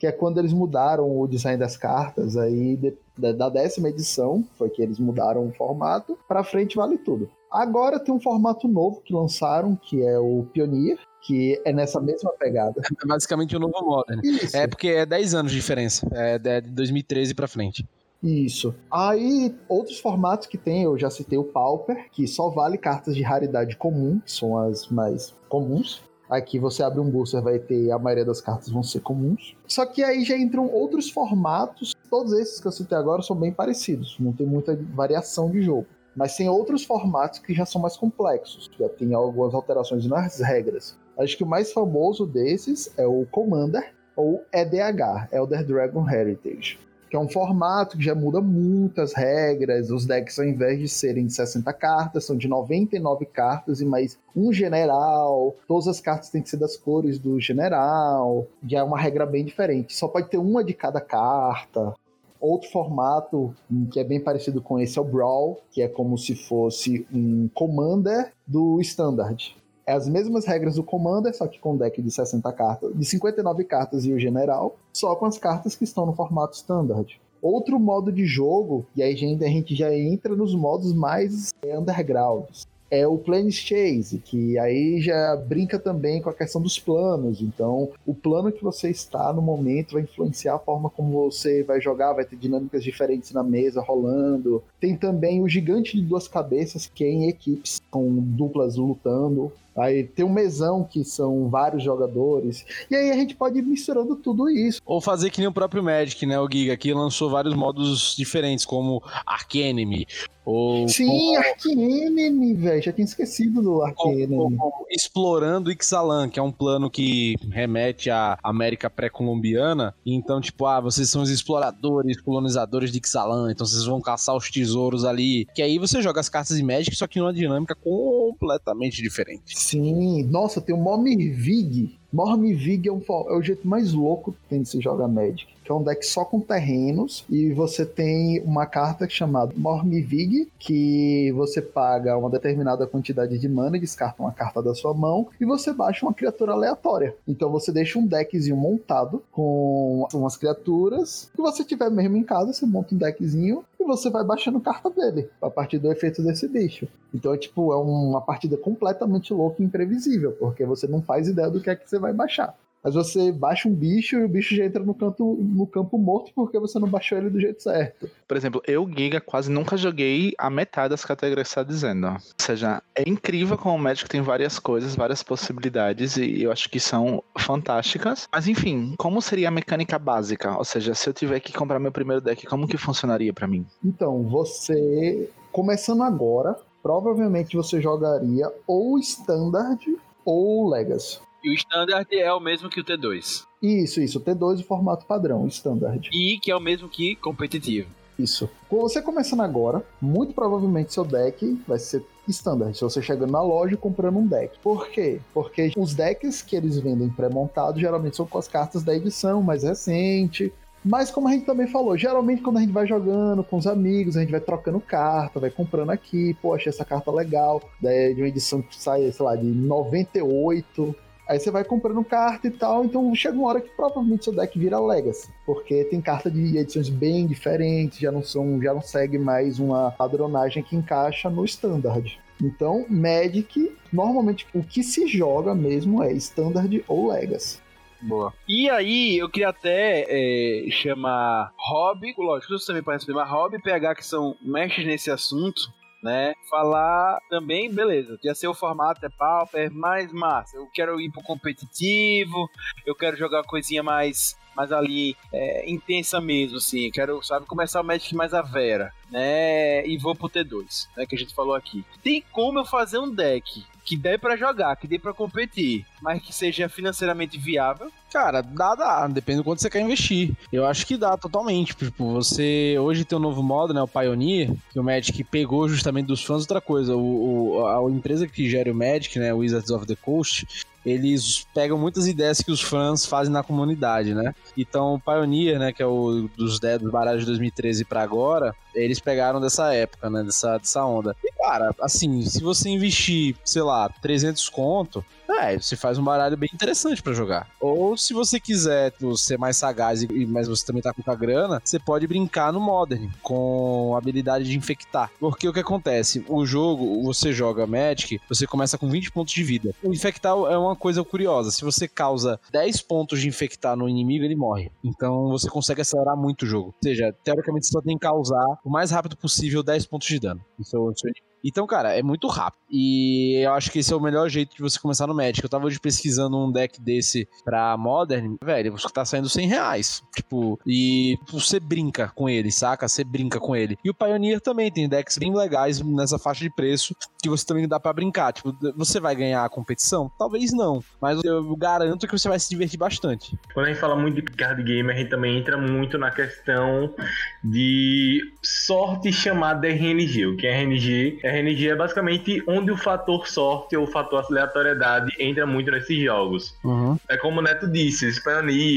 que é quando eles mudaram o design das cartas. Aí, de, da décima edição, foi que eles mudaram o formato. Pra frente vale tudo. Agora tem um formato novo que lançaram, que é o Pioneer, que é nessa mesma pegada. É basicamente o um novo Modern. Isso. É porque é 10 anos de diferença. É de 2013 pra frente. Isso. Aí, outros formatos que tem, eu já citei o Pauper, que só vale cartas de raridade comum, que são as mais comuns. Aqui você abre um booster, vai ter a maioria das cartas vão ser comuns. Só que aí já entram outros formatos. Todos esses que eu citei agora são bem parecidos, não tem muita variação de jogo. Mas tem outros formatos que já são mais complexos, já tem algumas alterações nas regras. Acho que o mais famoso desses é o Commander ou EDH, Elder Dragon Heritage. Que é um formato que já muda muitas regras. Os decks, ao invés de serem de 60 cartas, são de 99 cartas e mais um general. Todas as cartas têm que ser das cores do general. Já é uma regra bem diferente. Só pode ter uma de cada carta. Outro formato que é bem parecido com esse é o Brawl, que é como se fosse um Commander do Standard. É as mesmas regras do Commander, só que com deck de 60 cartas, de 59 cartas e o General, só com as cartas que estão no formato Standard. Outro modo de jogo, e aí a gente já entra nos modos mais undergrounds, é o Planes Chase, que aí já brinca também com a questão dos planos. Então, o plano que você está no momento vai influenciar a forma como você vai jogar, vai ter dinâmicas diferentes na mesa rolando. Tem também o Gigante de Duas Cabeças, que é em equipes, com duplas lutando. Aí tem um mesão que são vários jogadores. E aí a gente pode ir misturando tudo isso. Ou fazer que nem o próprio Magic, né? O Giga, que lançou vários modos diferentes, como Arcanemy. Ou Sim, Arcanemy, velho. Já tinha esquecido do Arcanemy. Explorando Ixalan, que é um plano que remete à América pré-colombiana. Então, tipo, ah, vocês são os exploradores, colonizadores de Ixalan, então vocês vão caçar os tesouros ali. Que aí você joga as cartas de Magic, só que numa dinâmica completamente diferente. Sim, nossa, tem o Mormivig. Mormivig é, um, é o jeito mais louco que tem de se jogar Magic que é um deck só com terrenos, e você tem uma carta chamada Mormivig, que você paga uma determinada quantidade de mana descarta uma carta da sua mão, e você baixa uma criatura aleatória. Então você deixa um deckzinho montado com umas criaturas, que você tiver mesmo em casa, você monta um deckzinho e você vai baixando carta dele, a partir do efeito desse bicho. Então é tipo, é uma partida completamente louca e imprevisível, porque você não faz ideia do que é que você vai baixar. Mas você baixa um bicho e o bicho já entra no, canto, no campo morto porque você não baixou ele do jeito certo. Por exemplo, eu, Giga, quase nunca joguei a metade das categorias que você está dizendo. Ou seja, é incrível como o Magic tem várias coisas, várias possibilidades e eu acho que são fantásticas. Mas enfim, como seria a mecânica básica? Ou seja, se eu tiver que comprar meu primeiro deck, como que funcionaria para mim? Então, você começando agora, provavelmente você jogaria ou Standard ou Legacy. E o Standard é o mesmo que o T2. Isso, isso. O T2 o formato padrão, Standard. E que é o mesmo que competitivo. Isso. Com você começando agora, muito provavelmente seu deck vai ser standard. Se você chegando na loja e comprando um deck. Por quê? Porque os decks que eles vendem pré-montados geralmente são com as cartas da edição mais recente. Mas como a gente também falou, geralmente quando a gente vai jogando com os amigos, a gente vai trocando carta, vai comprando aqui, poxa, essa carta legal, daí de uma edição que sai, sei lá, de 98, Aí você vai comprando carta e tal, então chega uma hora que provavelmente seu deck vira Legacy, porque tem carta de edições bem diferentes, já não são, já não segue mais uma padronagem que encaixa no standard. Então, Magic, normalmente o que se joga mesmo é Standard ou Legacy. Boa. E aí, eu queria até é, chamar Rob, lógico, também pode chamar Rob e PH, que são mestres nesse assunto, né? Falar também, beleza, já sei o formato, é pauper, mais massa. Eu quero ir pro competitivo, eu quero jogar coisinha mais, mais ali é, intensa mesmo, assim. Quero, sabe, começar o Magic mais a Vera, né? E vou pro T2, né? Que a gente falou aqui. Tem como eu fazer um deck que dê para jogar, que dê para competir, mas que seja financeiramente viável? Cara, dá, dá. Depende do quanto você quer investir. Eu acho que dá totalmente. Tipo, você hoje tem um novo modo, né? O Pioneer, que o Magic pegou justamente dos fãs outra coisa. O, o a, a empresa que gera o Magic, né? Wizards of the Coast, eles pegam muitas ideias que os fãs fazem na comunidade, né? Então, o Pioneer, né, que é o dos dos baralhos de 2013 para agora, eles pegaram dessa época, né, dessa, dessa onda. E, cara, assim, se você investir, sei lá, 300 conto, é, você faz um baralho bem interessante para jogar. Ou se você quiser ser mais sagaz, e, mas você também tá com a grana, você pode brincar no Modern com a habilidade de infectar. Porque o que acontece? O jogo, você joga Magic, você começa com 20 pontos de vida. O infectar é uma coisa curiosa. Se você causa 10 pontos de infectar no inimigo, ele morre. Então você consegue acelerar muito o jogo. Ou seja, teoricamente você só tem que causar o mais rápido possível 10 pontos de dano. Isso é o seu inimigo. Então, cara, é muito rápido. E eu acho que esse é o melhor jeito de você começar no Magic. Eu tava hoje pesquisando um deck desse pra Modern, velho, você tá saindo 100 reais. Tipo, e você brinca com ele, saca? Você brinca com ele. E o Pioneer também tem decks bem legais nessa faixa de preço que você também dá para brincar. Tipo, você vai ganhar a competição? Talvez não, mas eu garanto que você vai se divertir bastante. Quando a gente fala muito de card game, a gente também entra muito na questão de sorte chamada RNG. O que é RNG? RNG é basicamente onde o fator sorte ou o fator aleatoriedade entra muito nesses jogos. Uhum. É como o Neto disse, existe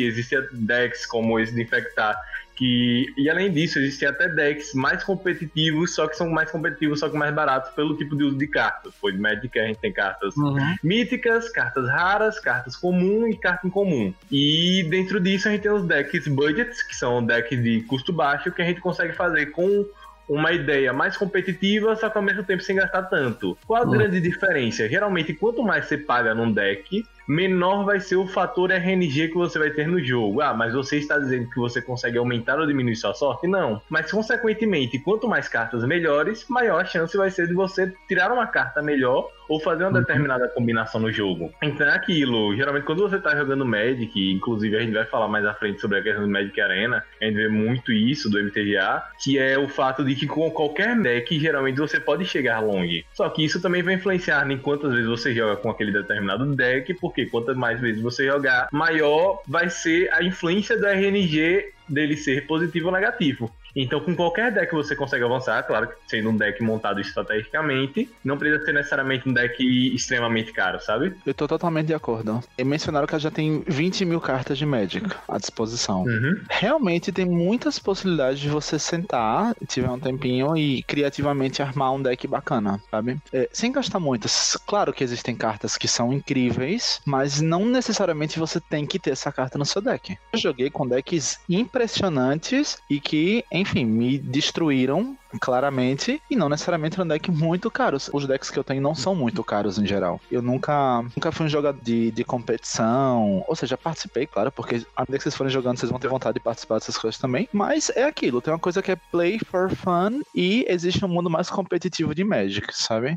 existe decks como esse de infectar que e além disso existem até decks mais competitivos só que são mais competitivos só que mais baratos pelo tipo de uso de cartas pois Magic a gente tem cartas Uhum. míticas cartas raras cartas comum e carta incomum e dentro disso a gente tem os decks budgets que são decks de custo baixo que a gente consegue fazer com uma ideia mais competitiva, só que ao mesmo tempo sem gastar tanto. Qual a Hum. grande diferença? Geralmente, quanto mais você paga num deck, menor vai ser o fator RNG que você vai ter no jogo. Ah, mas você está dizendo que você consegue aumentar ou diminuir sua sorte? Não. Mas, consequentemente, quanto mais cartas melhores, maior a chance vai ser de você tirar uma carta melhor ou fazer uma Uhum. determinada combinação no jogo. Então é aquilo. Geralmente, quando você está jogando Magic, inclusive a gente vai falar mais à frente sobre a questão do Magic Arena, a gente vê muito isso do MTGA, que é o fato de que com qualquer deck, geralmente você pode chegar longe. Só que isso também vai influenciar em quantas vezes você joga com aquele determinado deck, porque quantas mais vezes você jogar, maior vai ser a influência do RNG dele ser positivo ou negativo. Então, com qualquer deck você consegue avançar, claro que sendo um deck montado estrategicamente, não precisa ser necessariamente um deck extremamente caro, sabe? Eu tô totalmente de acordo. E mencionaram que já tem 20 mil cartas de Magic à disposição. Uhum. Realmente tem muitas possibilidades de você sentar, tiver um tempinho e criativamente armar um deck bacana, sabe? É, sem gastar muitas. Claro que existem cartas que são incríveis, mas não necessariamente você tem que ter essa carta no seu deck. Eu joguei com decks impressionantes e que, enfim, me destruíram claramente e não necessariamente um deck muito caro. Os decks que eu tenho não são muito caros em geral. Eu nunca, nunca fui um jogador de, de competição, ou seja, participei, claro, porque à medida que vocês forem jogando, vocês vão ter vontade de participar dessas coisas também. Mas é aquilo, tem uma coisa que é play for fun e existe um mundo mais competitivo de Magic, sabe?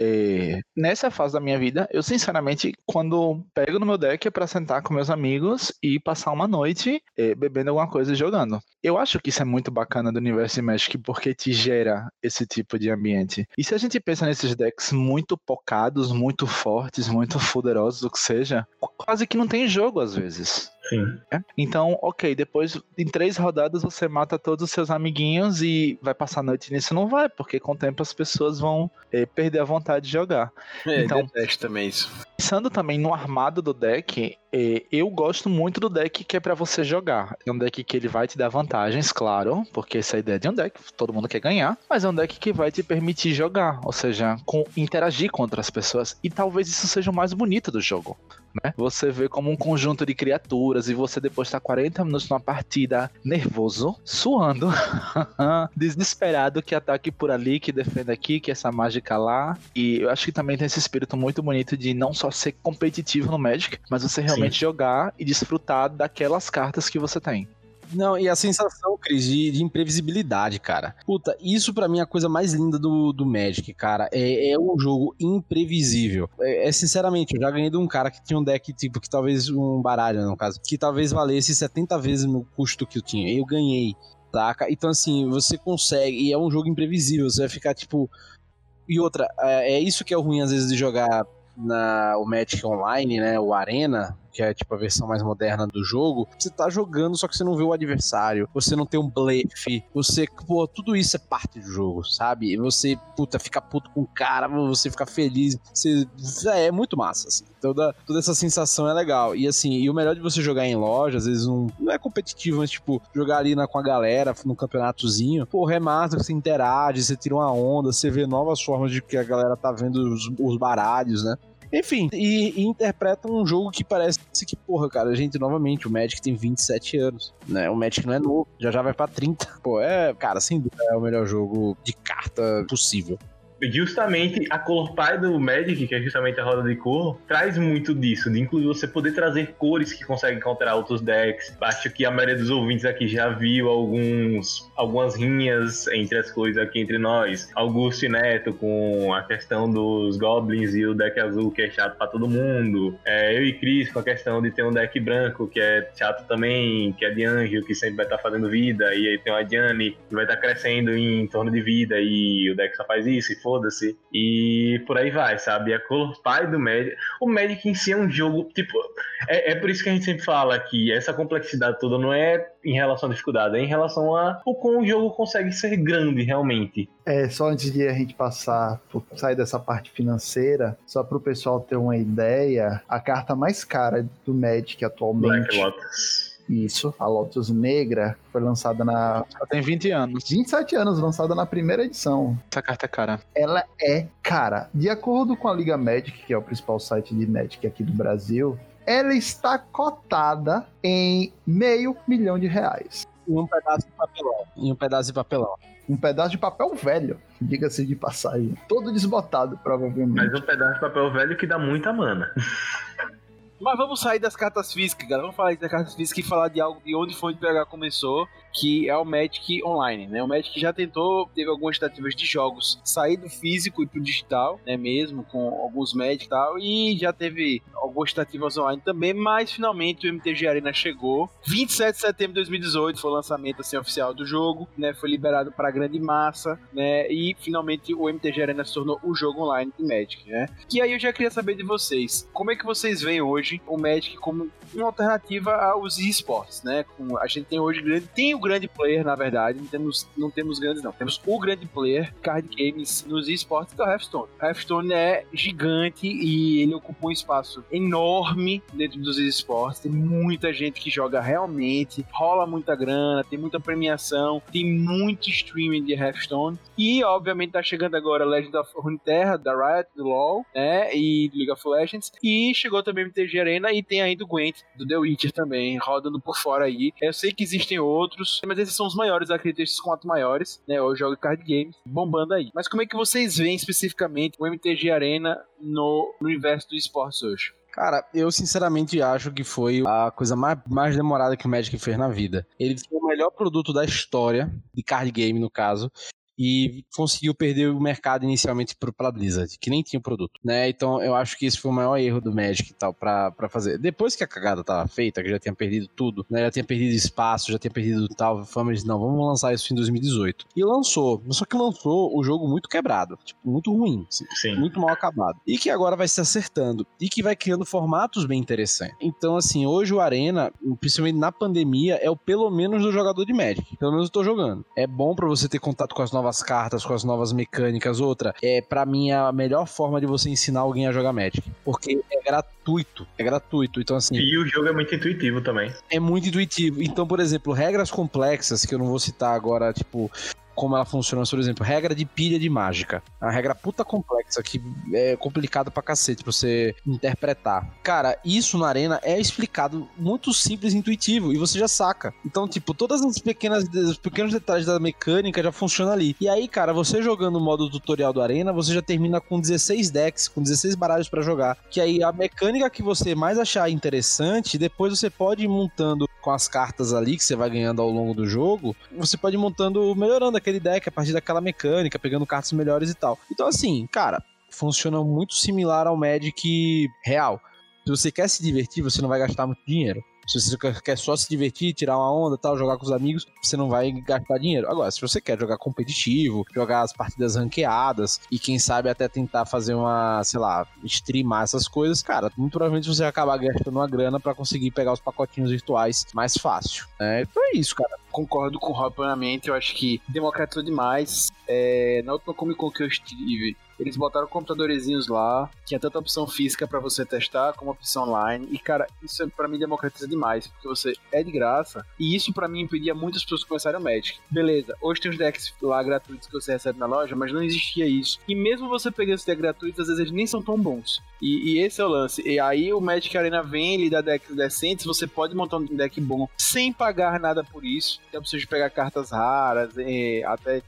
É, nessa fase da minha vida, eu sinceramente, quando pego no meu deck é pra sentar com meus amigos e passar uma noite é, bebendo alguma coisa e jogando. Eu acho que isso é muito bacana do universo de Magic porque te gera esse tipo de ambiente. E se a gente pensa nesses decks muito pocados, muito fortes, muito poderosos, o que seja, quase que não tem jogo às vezes. Sim. É? Então, ok, depois em três rodadas você mata todos os seus amiguinhos e vai passar a noite nisso? Não vai, porque com o tempo as pessoas vão eh, perder a vontade de jogar. É, Então- detesto também isso. Pensando também no armado do deck, eh, eu gosto muito do deck que é pra você jogar. É um deck que ele vai te dar vantagens, claro, porque essa é ideia de um deck, todo mundo quer ganhar, mas é um deck que vai te permitir jogar, ou seja, com- interagir com outras pessoas. E talvez isso seja o mais bonito do jogo. Né? Você vê como um conjunto de criaturas e você depois tá 40 minutos numa partida nervoso, suando, desesperado que ataque por ali, que defenda aqui, que essa mágica lá. E eu acho que também tem esse espírito muito bonito de não só ser competitivo no Magic, mas você realmente jogar e desfrutar daquelas cartas que você tem. Não, e a sensação, Cris, de, de imprevisibilidade, cara. Puta, isso pra mim é a coisa mais linda do, do Magic, cara. É, é um jogo imprevisível. É, é, sinceramente, eu já ganhei de um cara que tinha um deck, tipo, que talvez um baralho, no caso, que talvez valesse 70 vezes o meu custo que eu tinha. Eu ganhei, saca? Então, assim, você consegue, e é um jogo imprevisível, você vai ficar, tipo. E outra, é, é isso que é o ruim, às vezes, de jogar na, o Magic Online, né? O Arena, que é tipo a versão mais moderna do jogo, você tá jogando, só que você não vê o adversário, você não tem um blefe, você, pô, tudo isso é parte do jogo, sabe? E você, puta, fica puto com o cara, você fica feliz, você, é, é muito massa, assim. Toda, toda essa sensação é legal. E assim, e o melhor de você jogar em loja, às vezes um, não é competitivo, mas tipo, jogar ali na, com a galera, no campeonatozinho, pô, remata, você interage, você tira uma onda, você vê novas formas de que a galera tá vendo os, os baralhos, né? Enfim, e, e interpreta um jogo que parece que, porra, cara, gente, novamente, o Magic tem 27 anos, né? O Magic não é novo, já já vai pra 30. Pô, é, cara, sem dúvida, é o melhor jogo de carta possível. Justamente a Color Pie do Magic, que é justamente a roda de cor, traz muito disso, de inclusive você poder trazer cores que conseguem counterar outros decks. Acho que a maioria dos ouvintes aqui já viu alguns algumas rinhas entre as coisas aqui entre nós. Augusto e Neto com a questão dos Goblins e o deck azul que é chato para todo mundo. É, eu e Cris com a questão de ter um deck branco que é chato também, que é de anjo, que sempre vai estar tá fazendo vida. E aí tem uma Diane que vai estar tá crescendo em torno de vida e o deck só faz isso e foda-se. E por aí vai, sabe? A Color Pie do Magic. O Magic em si é um jogo, tipo. É, é por isso que a gente sempre fala que essa complexidade toda não é em relação à dificuldade, é em relação a o como o jogo consegue ser grande realmente. É, só antes de a gente passar, sair dessa parte financeira, só para o pessoal ter uma ideia, a carta mais cara do Magic atualmente. Black Lotus. Isso, a Lotus Negra foi lançada na. Ela tem 20 anos. 27 anos, lançada na primeira edição. Essa carta é cara. Ela é cara. De acordo com a Liga Magic, que é o principal site de Magic aqui do Brasil, ela está cotada em meio milhão de reais. E um pedaço de papelão. E um pedaço de papelão. Um pedaço de papel velho, diga-se de passagem. Todo desbotado, provavelmente. Mas um pedaço de papel velho que dá muita mana. Mas vamos sair das cartas físicas, galera. Vamos falar das cartas físicas e falar de algo de onde foi PH começou, que é o Magic Online, né? O Magic já tentou, teve algumas tentativas de jogos sair do físico e pro digital, né? Mesmo com alguns Magic e tal, e já teve algumas tentativas online também, mas finalmente o MTG Arena chegou. 27 de setembro de 2018 foi o lançamento assim, oficial do jogo, né? Foi liberado para grande massa, né? E finalmente o MTG Arena se tornou o jogo online de Magic, né? E aí eu já queria saber de vocês, como é que vocês veem hoje o Magic como uma alternativa aos esportes, né? A gente tem hoje grande, tem o grande player, na verdade, não temos, não temos grandes não, temos o grande player card games nos esportes que é o Hearthstone. Hearthstone é gigante e ele ocupa um espaço enorme dentro dos esportes, tem muita gente que joga realmente, rola muita grana, tem muita premiação, tem muito streaming de Hearthstone e obviamente tá chegando agora Legend of Runeterra da Riot, do LoL, né? E League of Legends e chegou também o MTG Arena e tem ainda o Gwent do The Witcher também, rodando por fora aí. Eu sei que existem outros, mas esses são os maiores, acredito, esses quatro maiores, né? Eu jogo card games, bombando aí. Mas como é que vocês veem especificamente o MTG Arena no, no universo do esportes hoje? Cara, eu sinceramente acho que foi a coisa mais, mais demorada que o Magic fez na vida. Ele foi o melhor produto da história, de card game no caso, e conseguiu perder o mercado inicialmente para a Blizzard, que nem tinha o produto, né? Então eu acho que esse foi o maior erro do Magic e tal para fazer. Depois que a cagada tava feita, que já tinha perdido tudo, né? Já tinha perdido espaço, já tinha perdido tal, fama, eles não, vamos lançar isso em 2018. E lançou, só que lançou o jogo muito quebrado, tipo, muito ruim, Sim. muito mal acabado. E que agora vai se acertando e que vai criando formatos bem interessantes. Então assim, hoje o Arena, principalmente na pandemia, é o pelo menos do jogador de Magic. Pelo menos eu tô jogando. É bom para você ter contato com as novas novas cartas, com as novas mecânicas. Outra, é para mim a melhor forma de você ensinar alguém a jogar Magic. Porque é gratuito. É gratuito. Então, assim. E o jogo é muito intuitivo também. É muito intuitivo. Então, por exemplo, regras complexas, que eu não vou citar agora, tipo, como ela funciona, por exemplo, regra de pilha de mágica. É uma regra puta complexa que é complicado pra cacete pra você interpretar. Cara, isso na arena é explicado muito simples e intuitivo e você já saca. Então, tipo, todas as pequenas os pequenos detalhes da mecânica já funcionam ali. E aí, cara, você jogando o modo tutorial do arena, você já termina com 16 decks, com 16 baralhos para jogar. Que aí a mecânica que você mais achar interessante, depois você pode ir montando com as cartas ali que você vai ganhando ao longo do jogo, você pode ir montando, melhorando aquele deck a partir daquela mecânica, pegando cartas melhores e tal. Então, assim, cara, funciona muito similar ao Magic real. Se você quer se divertir, você não vai gastar muito dinheiro. Se você quer só se divertir, tirar uma onda tal, jogar com os amigos, você não vai gastar dinheiro. Agora, se você quer jogar competitivo, jogar as partidas ranqueadas e quem sabe até tentar fazer uma, sei lá, streamar essas coisas, cara, muito provavelmente você vai acabar gastando uma grana para conseguir pegar os pacotinhos virtuais mais fácil. Né? Então é isso, cara concordo com o Rob plenamente. Eu acho que democratizou demais. É, na última Comic Con que eu estive, eles botaram computadorzinhos lá, tinha tanta opção física para você testar como opção online. E cara, isso é, para mim democratiza demais, porque você é de graça. E isso para mim impedia muitas pessoas começarem o Magic. Beleza, hoje tem os decks lá gratuitos que você recebe na loja, mas não existia isso. E mesmo você pegando esses decks gratuitos, às vezes eles nem são tão bons. E, e, esse é o lance. E aí o Magic Arena vem, ele dá decks decentes, você pode montar um deck bom sem pagar nada por isso. Então precisa pegar cartas raras, até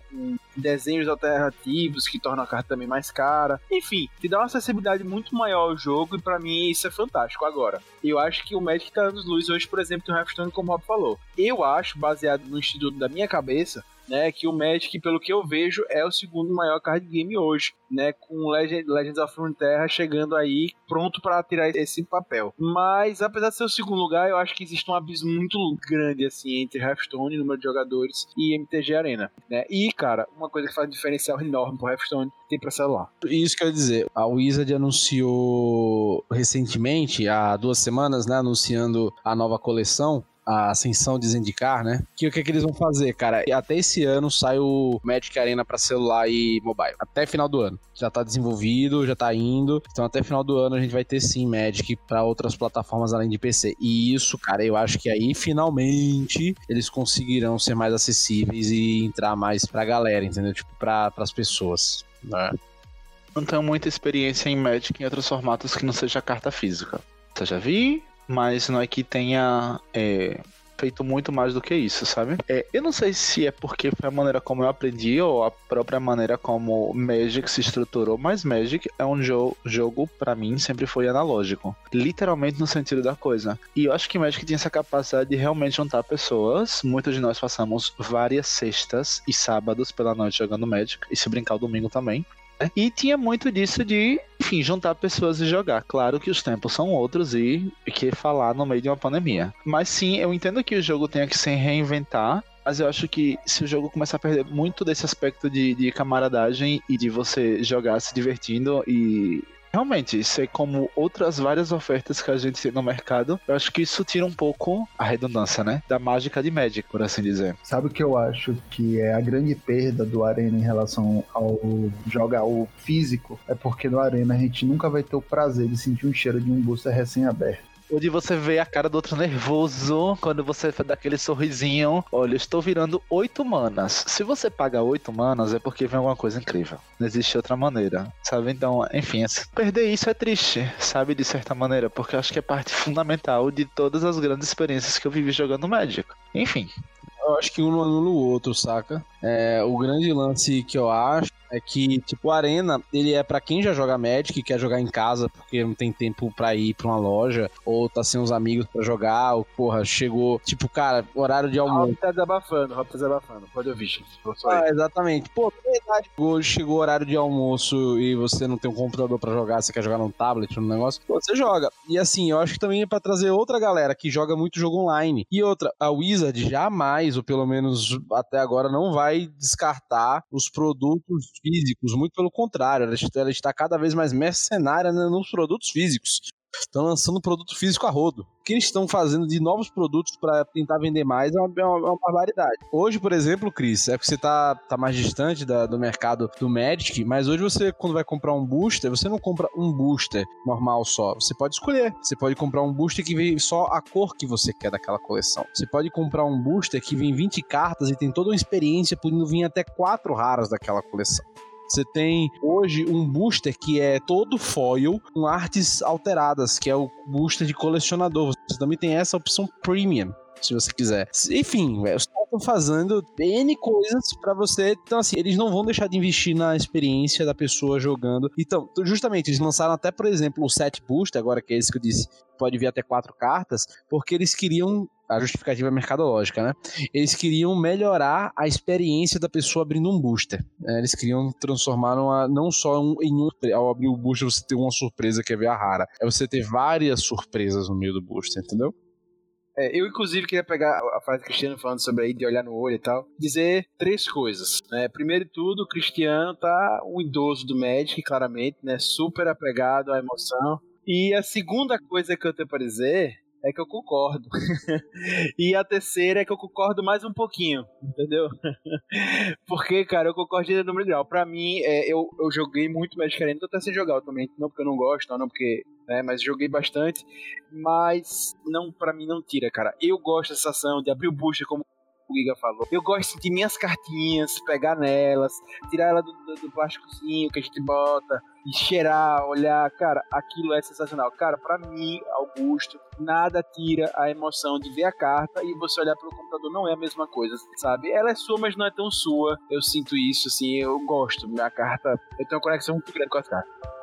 desenhos alternativos que tornam a carta também mais cara. Enfim, te dá uma acessibilidade muito maior ao jogo e para mim isso é fantástico agora. Eu acho que o Magic tá nos luz hoje, por exemplo, tem o Hearthstone, como o Rob falou. Eu acho, baseado no instituto da minha cabeça, né, que o Magic, pelo que eu vejo, é o segundo maior card game hoje, né, com Legend, Legends of Runeterra chegando aí pronto para tirar esse papel. Mas apesar de ser o segundo lugar, eu acho que existe um abismo muito grande assim entre Hearthstone, número de jogadores, e MTG Arena, né? E cara, uma coisa que faz um diferencial enorme pro Hearthstone tem para celular. Isso que eu ia dizer, a Wizard anunciou recentemente, há duas semanas, né, anunciando a nova coleção a ascensão de Zendikar, né? Que o que, é que eles vão fazer, cara? Até esse ano sai o Magic Arena para celular e mobile. Até final do ano. Já tá desenvolvido, já tá indo. Então até final do ano a gente vai ter sim Magic para outras plataformas além de PC. E isso, cara, eu acho que aí finalmente eles conseguirão ser mais acessíveis e entrar mais pra galera, entendeu? Tipo, pra, pras pessoas. Né? Não tenho muita experiência em Magic em outros formatos que não seja carta física. Você já vi, mas não é que tenha é, feito muito mais do que isso, sabe? É, eu não sei se é porque foi a maneira como eu aprendi ou a própria maneira como Magic se estruturou, mas Magic é um jo jogo, para mim, sempre foi analógico. Literalmente no sentido da coisa. E eu acho que Magic tinha essa capacidade de realmente juntar pessoas. Muitos de nós passamos várias sextas e sábados pela noite jogando Magic, e se brincar o domingo também. Né? E tinha muito disso de, enfim, juntar pessoas e jogar. Claro que os tempos são outros e que falar no meio de uma pandemia. Mas sim, eu entendo que o jogo tenha que se reinventar mas eu acho que se o jogo começar a perder muito desse aspecto de, de camaradagem e de você jogar se divertindo e Realmente, isso é como outras várias ofertas que a gente tem no mercado. Eu acho que isso tira um pouco a redundância, né? Da mágica de Magic, por assim dizer. Sabe o que eu acho que é a grande perda do Arena em relação ao jogar o físico? É porque no Arena a gente nunca vai ter o prazer de sentir um cheiro de um booster recém-aberto. Onde você vê a cara do outro nervoso, quando você dá aquele sorrisinho. Olha, eu estou virando oito manas. Se você paga oito manas, é porque vem alguma coisa incrível. Não existe outra maneira, sabe? Então, enfim, perder isso é triste, sabe? De certa maneira, porque eu acho que é parte fundamental de todas as grandes experiências que eu vivi jogando Magic. Enfim, eu acho que um não anula o outro, saca? É, o grande lance que eu acho é que, tipo, o Arena, ele é para quem já joga Magic, quer jogar em casa porque não tem tempo para ir pra uma loja, ou tá sem os amigos para jogar, ou, porra, chegou, tipo, cara, horário de almoço. Rob tá desabafando, Rob tá desabafando, pode ouvir, gente. Ah, exatamente. Pô, verdade, hoje chegou o horário de almoço e você não tem um computador para jogar, você quer jogar num tablet, num negócio, pô, você joga. E assim, eu acho que também é pra trazer outra galera que joga muito jogo online. E outra, a Wizard jamais, ou pelo menos até agora, não vai descartar os produtos físicos, muito pelo contrário, ela está, cada vez mais mercenária né, nos produtos físicos. Estão lançando produto físico a rodo. O que eles estão fazendo de novos produtos para tentar vender mais é uma, é uma, é uma, barbaridade. Hoje, por exemplo, Cris, é porque você tá, tá mais distante da, do mercado do Magic, mas hoje você, quando vai comprar um booster, você não compra um booster normal só. Você pode escolher. Você pode comprar um booster que vem só a cor que você quer daquela coleção. Você pode comprar um booster que vem 20 cartas e tem toda uma experiência, podendo vir até quatro raras daquela coleção. Você tem hoje um booster que é todo foil com artes alteradas, que é o booster de colecionador. Você também tem essa opção premium se você quiser. Enfim, os caras estão fazendo N coisas para você. Então, assim, eles não vão deixar de investir na experiência da pessoa jogando. Então, justamente, eles lançaram até, por exemplo, o set boost, agora que é esse que eu disse, pode vir até quatro cartas, porque eles queriam a justificativa mercadológica, né? Eles queriam melhorar a experiência da pessoa abrindo um booster. Né? Eles queriam transformar não só um, em um. Ao abrir o booster, você ter uma surpresa que é ver a rara. É você ter várias surpresas no meio do booster, entendeu? É, eu, inclusive, queria pegar a frase do Cristiano falando sobre aí de olhar no olho e tal, dizer três coisas. Né? Primeiro de tudo, o Cristiano tá um idoso do Magic, claramente, né? Super apegado à emoção. E a segunda coisa que eu tenho para dizer é que eu concordo. e a terceira é que eu concordo mais um pouquinho, entendeu? porque, cara, eu concordo de número grau. Pra mim, é, eu, eu joguei muito Magic Arena, tô até sem jogar também. Não porque eu não gosto, não, porque. Né, mas joguei bastante. Mas não, para mim não tira, cara. Eu gosto da sensação de abrir o booster como o Giga falou. Eu gosto de minhas cartinhas, pegar nelas, tirar ela do, do, do plásticozinho que a gente bota, e cheirar, olhar, cara, aquilo é sensacional. Cara, para mim, Augusto, nada tira a emoção de ver a carta e você olhar pelo computador não é a mesma coisa, sabe? Ela é sua, mas não é tão sua. Eu sinto isso, assim, eu gosto. Minha carta, eu tenho uma conexão muito grande com as cartas.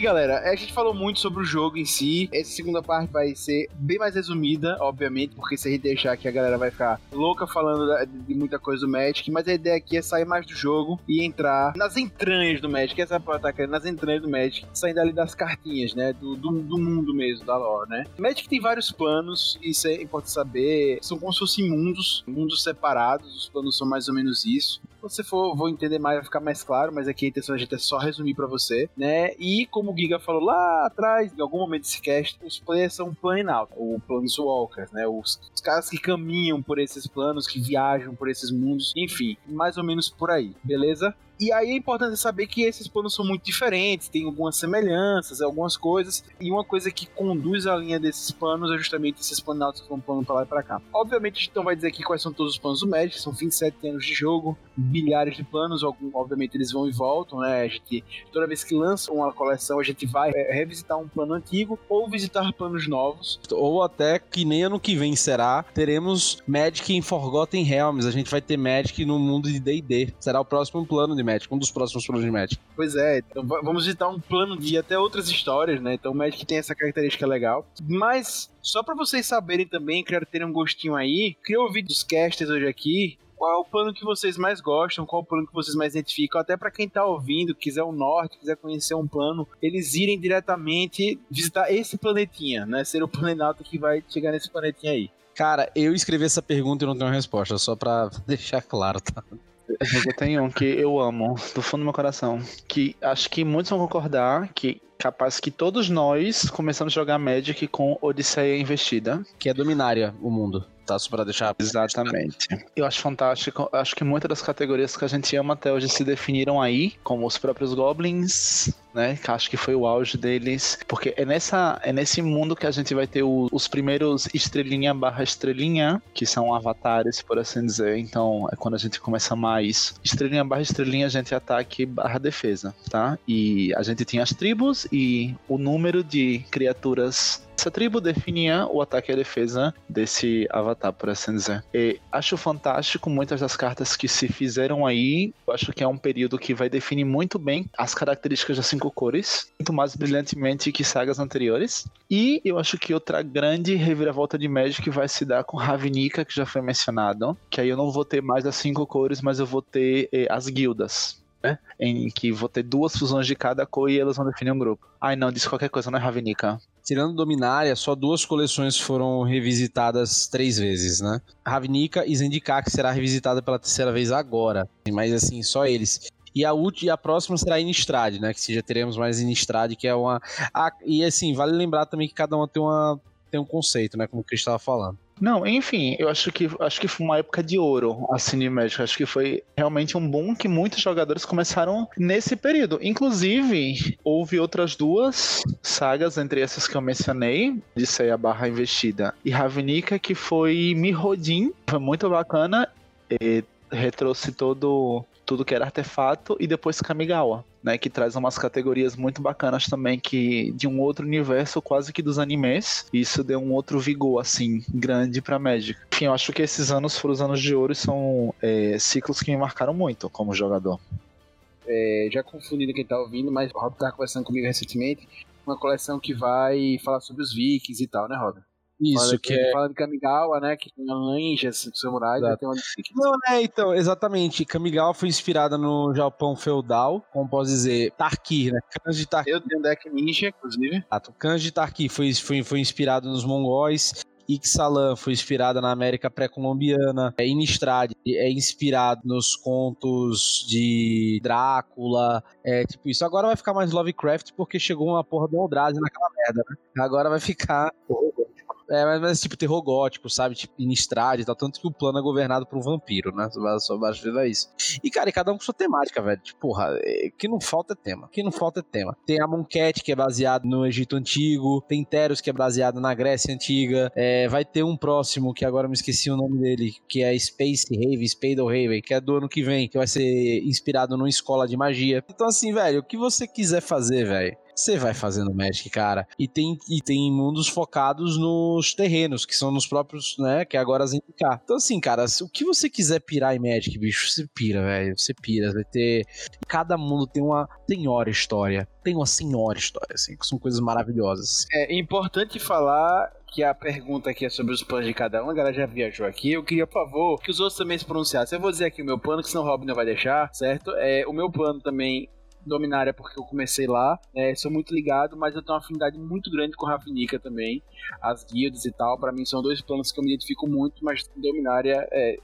Bem, galera, a gente falou muito sobre o jogo em si. Essa segunda parte vai ser bem mais resumida, obviamente, porque se a gente deixar aqui a galera vai ficar louca falando de muita coisa do Magic, mas a ideia aqui é sair mais do jogo e entrar nas entranhas do Magic. Essa tá querendo nas entranhas do Magic, saindo ali das cartinhas, né? Do, do, do, mundo mesmo, da lore, né? Magic tem vários planos, isso é importante saber. São como se fossem mundos, mundos separados, os planos são mais ou menos isso. Você for, vou entender mais, vai ficar mais claro, mas aqui a intenção a gente é só resumir para você, né? E como o Giga falou lá atrás, em algum momento desse cast, os players são Planeout, ou Planeswalkers, né? Os, os caras que caminham por esses planos, que viajam por esses mundos, enfim, mais ou menos por aí, beleza? E aí é importante saber que esses planos são muito diferentes, tem algumas semelhanças, algumas coisas, e uma coisa que conduz a linha desses planos é justamente esses planos que vão plano pra lá e pra cá. Obviamente, não vai dizer aqui quais são todos os planos do Magic, são 27 anos de jogo, bilhares de planos, obviamente eles vão e voltam, né? A gente, toda vez que lança uma coleção, a gente vai é, revisitar um plano antigo ou visitar planos novos. Ou até que nem ano que vem será, teremos Magic em Forgotten Realms, a gente vai ter Magic no mundo de D&D. Será o próximo plano de Magic, um dos próximos planos de Magic. Pois é, então vamos visitar um plano de até outras histórias, né? Então o Magic tem essa característica legal. Mas, só para vocês saberem também, quero ter um gostinho aí, queria ouvir dos casters hoje aqui, qual é o plano que vocês mais gostam, qual é o plano que vocês mais identificam, até para quem tá ouvindo, quiser o norte, quiser conhecer um plano, eles irem diretamente visitar esse planetinha, né? Ser o planeta que vai chegar nesse planetinha aí. Cara, eu escrevi essa pergunta e não tenho resposta, só pra deixar claro, tá? Eu tenho um que eu amo, do fundo do meu coração. Que acho que muitos vão concordar que capaz que todos nós começamos a jogar Magic com Odisseia Investida. Que é Dominária, o mundo tá? Só pra deixar. Exatamente. Eu acho fantástico. Acho que muitas das categorias que a gente ama até hoje se definiram aí, como os próprios Goblins, né? Que acho que foi o auge deles. Porque é, nessa, é nesse mundo que a gente vai ter o, os primeiros estrelinha barra estrelinha, que são avatares, por assim dizer. Então é quando a gente começa mais. Estrelinha barra estrelinha, a gente ataque barra defesa, tá? E a gente tinha as tribos e o número de criaturas essa tribo definia o ataque e a defesa desse avatar, por assim dizer. E acho fantástico muitas das cartas que se fizeram aí. Eu acho que é um período que vai definir muito bem as características das cinco cores, muito mais brilhantemente que sagas anteriores. E eu acho que outra grande reviravolta de Magic vai se dar com Ravnica, que já foi mencionado. Que aí eu não vou ter mais as cinco cores, mas eu vou ter eh, as guildas. Né? Em que vou ter duas fusões de cada cor e elas vão definir um grupo. Ai não, disse qualquer coisa, não é Ravnica. Tirando Dominária, só duas coleções foram revisitadas três vezes, né? Ravnica e Zendikar, que será revisitada pela terceira vez agora. Mas assim, só eles. E a última e a próxima será Innistrad, né? Que já teremos mais Innistrad, que é uma. Ah, e assim, vale lembrar também que cada uma tem, uma, tem um conceito, né? Como o Cris estava falando. Não, enfim, eu acho que acho que foi uma época de ouro assim de Magic. Acho que foi realmente um boom que muitos jogadores começaram nesse período. Inclusive, houve outras duas sagas, entre essas que eu mencionei, de sair a barra investida, e Ravnica, que foi Mirrodin, foi muito bacana. E retrouxe todo tudo que era artefato e depois Kamigawa, né, que traz umas categorias muito bacanas também que de um outro universo quase que dos animes. E isso deu um outro vigor assim grande para Magic. Enfim, eu acho que esses anos foram os anos de ouro e são é, ciclos que me marcaram muito como jogador. É, já confundindo quem tá ouvindo, mas o Rob tava conversando comigo recentemente, uma coleção que vai falar sobre os vikings e tal, né, Rob? Isso, Fala que é. Fala de Kamigawa, né? Que tem ninjas, samurais, aí tem uma Não, é, então, exatamente. Kamigawa foi inspirada no Japão feudal, como posso dizer, Tarki, né? Kanji Tarki. Eu tenho um deck ninja, inclusive. Exato. Kanji Tarki foi, foi, foi inspirado nos mongóis. Ixalan foi inspirada na América pré-colombiana. É, Innistrad é inspirado nos contos de Drácula. É tipo isso. Agora vai ficar mais Lovecraft porque chegou uma porra do Eldrazi naquela merda, né? Agora vai ficar. É, mas, mas tipo terror gótico, sabe? Tipo Innistrad e tal. Tanto que o plano é governado por um vampiro, né? Só, basta isso. E, cara, e cada um com sua temática, velho. Tipo, porra, é, que não falta é tema. Que não falta é tema. Tem a Monket, que é baseado no Egito Antigo. Tem Teros, que é baseado na Grécia Antiga. É, vai ter um próximo, que agora eu me esqueci o nome dele, que é Space Rave, Spadle Rave, que é do ano que vem, que vai ser inspirado numa escola de magia. Então, assim, velho, o que você quiser fazer, velho. Você vai fazendo Magic, cara. E tem, e tem mundos focados nos terrenos, que são nos próprios, né? Que agora as indicar. Então, assim, cara, o que você quiser pirar em Magic, bicho, você pira, velho. Você pira. Vai ter. Cada mundo tem uma senhora história. Tem uma senhora história, assim, que são coisas maravilhosas. É importante falar que a pergunta aqui é sobre os planos de cada um, a galera já viajou aqui. Eu queria, por favor, que os outros também se pronunciassem. Eu vou dizer aqui o meu plano, que senão o Robin não vai deixar, certo? É, o meu plano também Dominária porque eu comecei lá, é, sou muito ligado, mas eu tenho uma afinidade muito grande com Ravnica também, as guildas e tal, para mim são dois planos que eu me identifico muito, mas Dominária, é,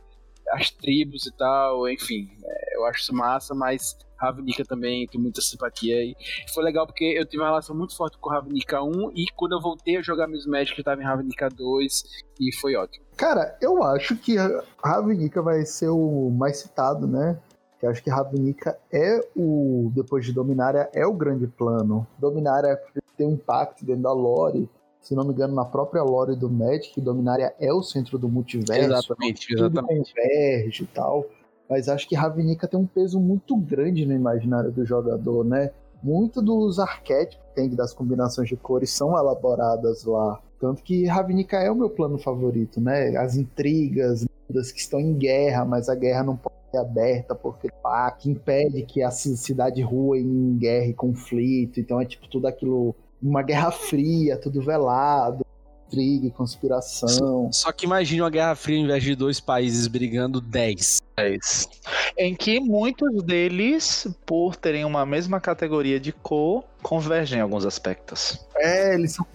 as tribos e tal, enfim, é, eu acho isso massa, mas Ravnica também tem muita simpatia e foi legal porque eu tive uma relação muito forte com Ravnica 1 e quando eu voltei a jogar meus Magic eu tava em Ravnica 2 e foi ótimo. Cara, eu acho que Ravnica vai ser o mais citado, né? Eu acho que Ravnica é o, depois de Dominária, é o grande plano. Dominária tem um impacto dentro da lore, se não me engano, na própria lore do Magic, Dominária é o centro do multiverso. Exatamente, exatamente. converge e tal. Mas acho que Ravnica tem um peso muito grande no imaginário do jogador, né? Muito dos arquétipos que tem das combinações de cores são elaboradas lá. Tanto que Ravnica é o meu plano favorito, né? As intrigas, das que estão em guerra, mas a guerra não pode aberta porque pá, que impede que a cidade rua em guerra e conflito. Então é tipo tudo aquilo, uma guerra fria, tudo velado, intriga e conspiração. Só que imagine uma guerra fria ao invés de dois países brigando 10. Em que muitos deles, por terem uma mesma categoria de cor, convergem em alguns aspectos. É, eles são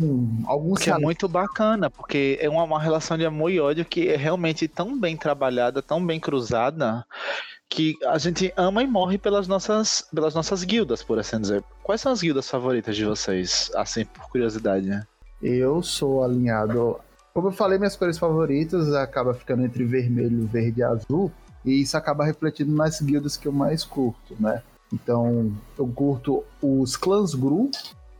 alguns Que é muito bacana, porque é uma, uma relação de amor e ódio que é realmente tão bem trabalhada, tão bem cruzada, que a gente ama e morre pelas nossas, pelas nossas guildas, por assim dizer. Quais são as guildas favoritas de vocês? Assim, por curiosidade, né? Eu sou alinhado. Como eu falei, minhas cores favoritas acaba ficando entre vermelho, verde e azul. E isso acaba refletindo nas guildas que eu mais curto, né? Então, eu curto os clãs Gru,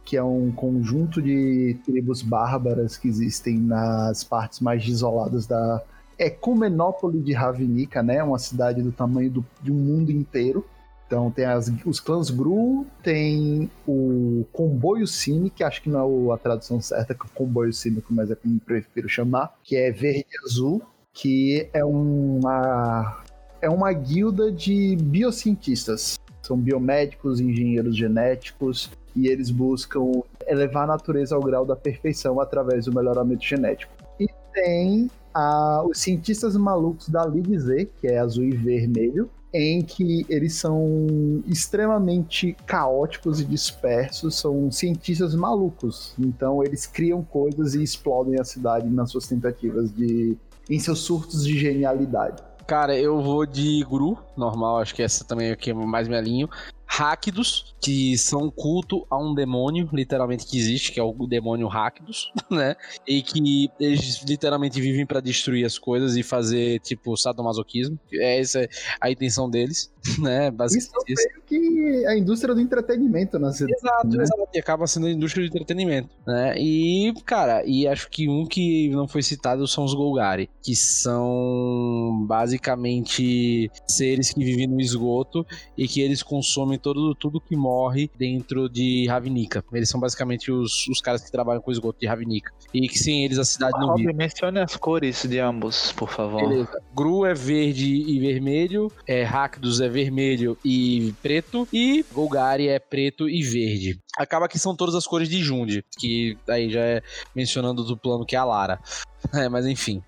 que é um conjunto de tribos bárbaras que existem nas partes mais isoladas da Ecumenópole de Ravnica, né? Uma cidade do tamanho do, de um mundo inteiro. Então tem as, os clãs Gru, tem o Comboio Cine, que acho que não é a tradução certa, que é Comboio Cínico, mas é como eu prefiro chamar, que é verde e azul, que é uma, é uma guilda de biocientistas. São biomédicos, engenheiros genéticos, e eles buscam elevar a natureza ao grau da perfeição através do melhoramento genético. E tem a, os cientistas malucos da Liga Z, que é azul e vermelho, em que eles são extremamente caóticos e dispersos, são cientistas malucos. Então eles criam coisas e explodem a cidade nas suas tentativas de. em seus surtos de genialidade. Cara, eu vou de Guru, normal, acho que essa também é mais me alinho. Ráquidos, que são culto a um demônio, literalmente, que existe, que é o demônio Ráquidos, né? E que eles literalmente vivem para destruir as coisas e fazer, tipo, sadomasoquismo. É essa a intenção deles, né? Isso Basicamente é isso. meio que a indústria do entretenimento na cidade. Exato, né? exato. E acaba sendo a indústria do entretenimento, né? E, cara, e acho que um que não foi citado são os Golgari, que são basicamente seres que vivem no esgoto e que eles consomem todo, tudo que morre dentro de Ravnica. Eles são basicamente os, os caras que trabalham com o esgoto de Ravnica. E que sem eles a cidade não vive. Mencione as cores de ambos, por favor. Beleza. Gru é verde e vermelho, é Rakdos é vermelho e preto, e Golgari é preto e verde. Acaba que são todas as cores de Jundi, que aí já é mencionando do plano que é a Lara. É, mas enfim.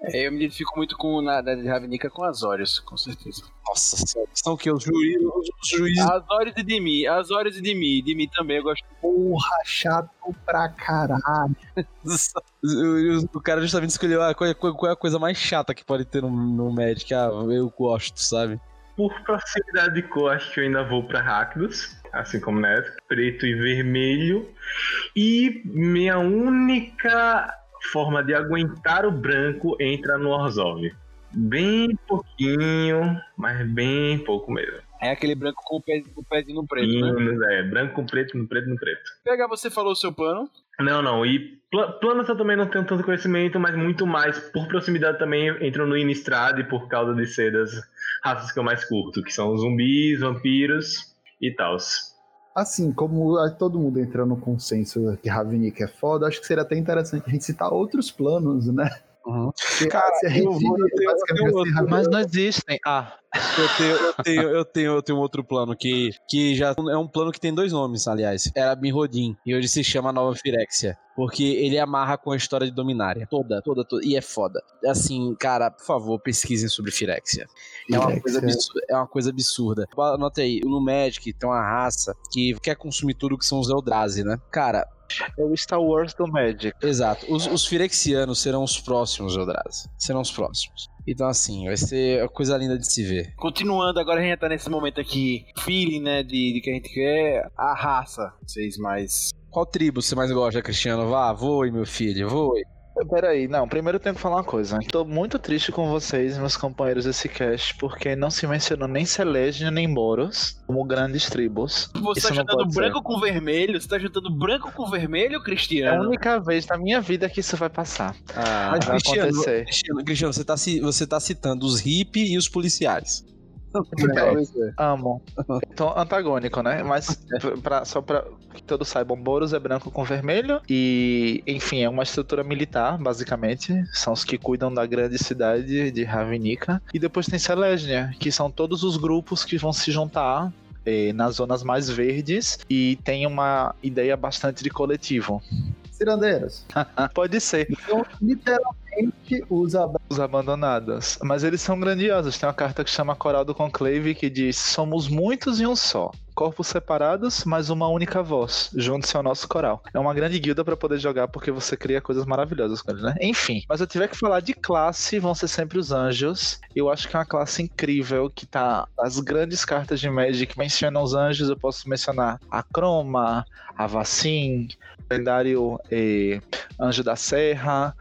É, eu me identifico muito com na, na de Ravnica com Azorius, com certeza. Nossa, são o que? Os juízes. Os juízes. Azorius e Demi, Azorius e Demi. Demi também eu gosto. Porra, chato pra caralho. O, cara justamente escolheu ah, qual, é- qual é a coisa mais chata que pode ter no, no Magic. Ah, eu gosto, sabe? Por proximidade de cor, acho que eu ainda vou pra Rakdos, assim como Neto, preto e vermelho. E minha única forma de aguentar o branco entra no Orzhov. Bem pouquinho, mas bem pouco mesmo. É aquele branco com o, pé, com o pezinho no preto, né? Pinos, é, branco com preto, no preto, no preto. Pega, você falou o seu plano. Não, não, e pla- planos eu também não tenho tanto conhecimento, mas muito mais por proximidade também entro no Innistrad por causa de ser das raças que eu mais curto, que são zumbis, vampiros e tals. Assim, como todo mundo entrou no consenso que Ravnica é foda, acho que seria até interessante a gente citar outros planos, né? Uhum. Cara, se a gente eu vou- eu tenho- basicamente eu tenho assim, Ravnica- Mas não existem. Ah, Eu tenho, eu tenho, eu tenho, eu tenho outro plano que, que já é um plano que tem dois nomes, aliás. Era Mirrodin e hoje se chama Nova Firexia. Porque ele amarra com a história de Dominária. Toda, toda, toda. E é foda. Assim, cara, por favor, pesquisem sobre Firexia. É uma, coisa absurda, é uma coisa absurda. Anota aí, no Magic tem uma raça que quer consumir tudo que são os Eldrazi, né? Cara, é o Star Wars do Magic. exato. Os, os Firexianos serão os próximos Eldrazi. Serão os próximos. Então, assim, vai ser uma coisa linda de se ver. Continuando, agora a gente tá nesse momento aqui, feeling, né, de, de que a gente quer a raça. Vocês mais. Qual tribo você mais gosta, Cristiano? Vá, voe, meu filho, voe. Peraí, não, primeiro eu tenho que falar uma coisa. Tô muito triste com vocês, meus companheiros desse cast, porque não se mencionou nem Selesnya nem Boros como grandes tribos. Você Isso tá juntando pode ser. branco com vermelho? Você tá juntando branco com vermelho, É a Cristiano? única vez na minha vida que isso vai passar. Ah, Mas, vai Cristiano, acontecer. Cristiano, Cristiano, você, tá, você tá citando os hippies e os policiais. Amo. Então, antagônico, né? Mas pra, só pra que todos saibam, Boros é branco com vermelho e, enfim, é uma estrutura militar, basicamente. São os que cuidam da grande cidade de Ravnica. E depois tem Selesnya, que são todos os grupos que vão se juntar eh, nas zonas mais verdes e tem uma ideia bastante de coletivo. Cirandeiros. Pode ser. Então, literalmente, abra- Os abandonados. Mas eles são grandiosos. Tem uma carta que chama Coral do Conclave que diz: Somos muitos em um só. Corpos separados, mas uma única voz. Junte-se ao nosso coral. É uma grande guilda pra poder jogar porque você cria coisas maravilhosas com eles, né? Enfim, mas eu tiver que falar de classe, vão ser sempre os anjos. Eu acho que é uma classe incrível que tá. As grandes cartas de Magic mencionam os anjos. Eu posso mencionar a Chroma, a Vacin, o lendário eh, Anjo da Serra.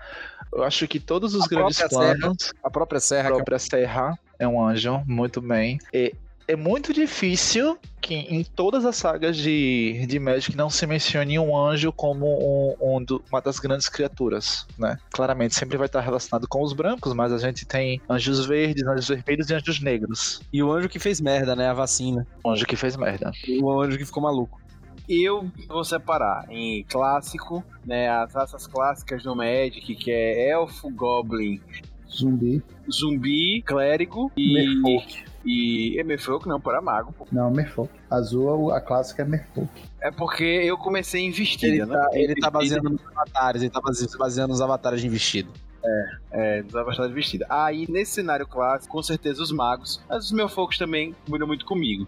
Eu acho que todos os A grandes própria Serra. planos A própria a Serra, que própria Serra é um anjo, muito bem. E é muito difícil que em todas as sagas de, de Magic não se mencione um anjo como um, um do- uma das grandes criaturas, né? Claramente sempre vai estar relacionado com os brancos, mas a gente tem anjos verdes, anjos vermelhos e anjos negros. e o anjo que fez merda, né? A vacina. Um anjo que fez merda. O anjo que ficou maluco. Eu vou separar em clássico, né? As raças clássicas do Magic, que é Elfo, Goblin, zumbi. Zumbi, Clérigo e. Merfolk. E. É Merfolk, não, para Mago, pô. Não, Merfolk. Azul, a clássica é Merfolk. É porque eu comecei em vestida, Ele né? tá, ele tá baseando nos avatares, ele tá base- baseando nos avatares de vestido. É, nos avatares de vestida. Aí, nesse cenário clássico, com certeza os magos. Mas os meus focos também combinam muito comigo.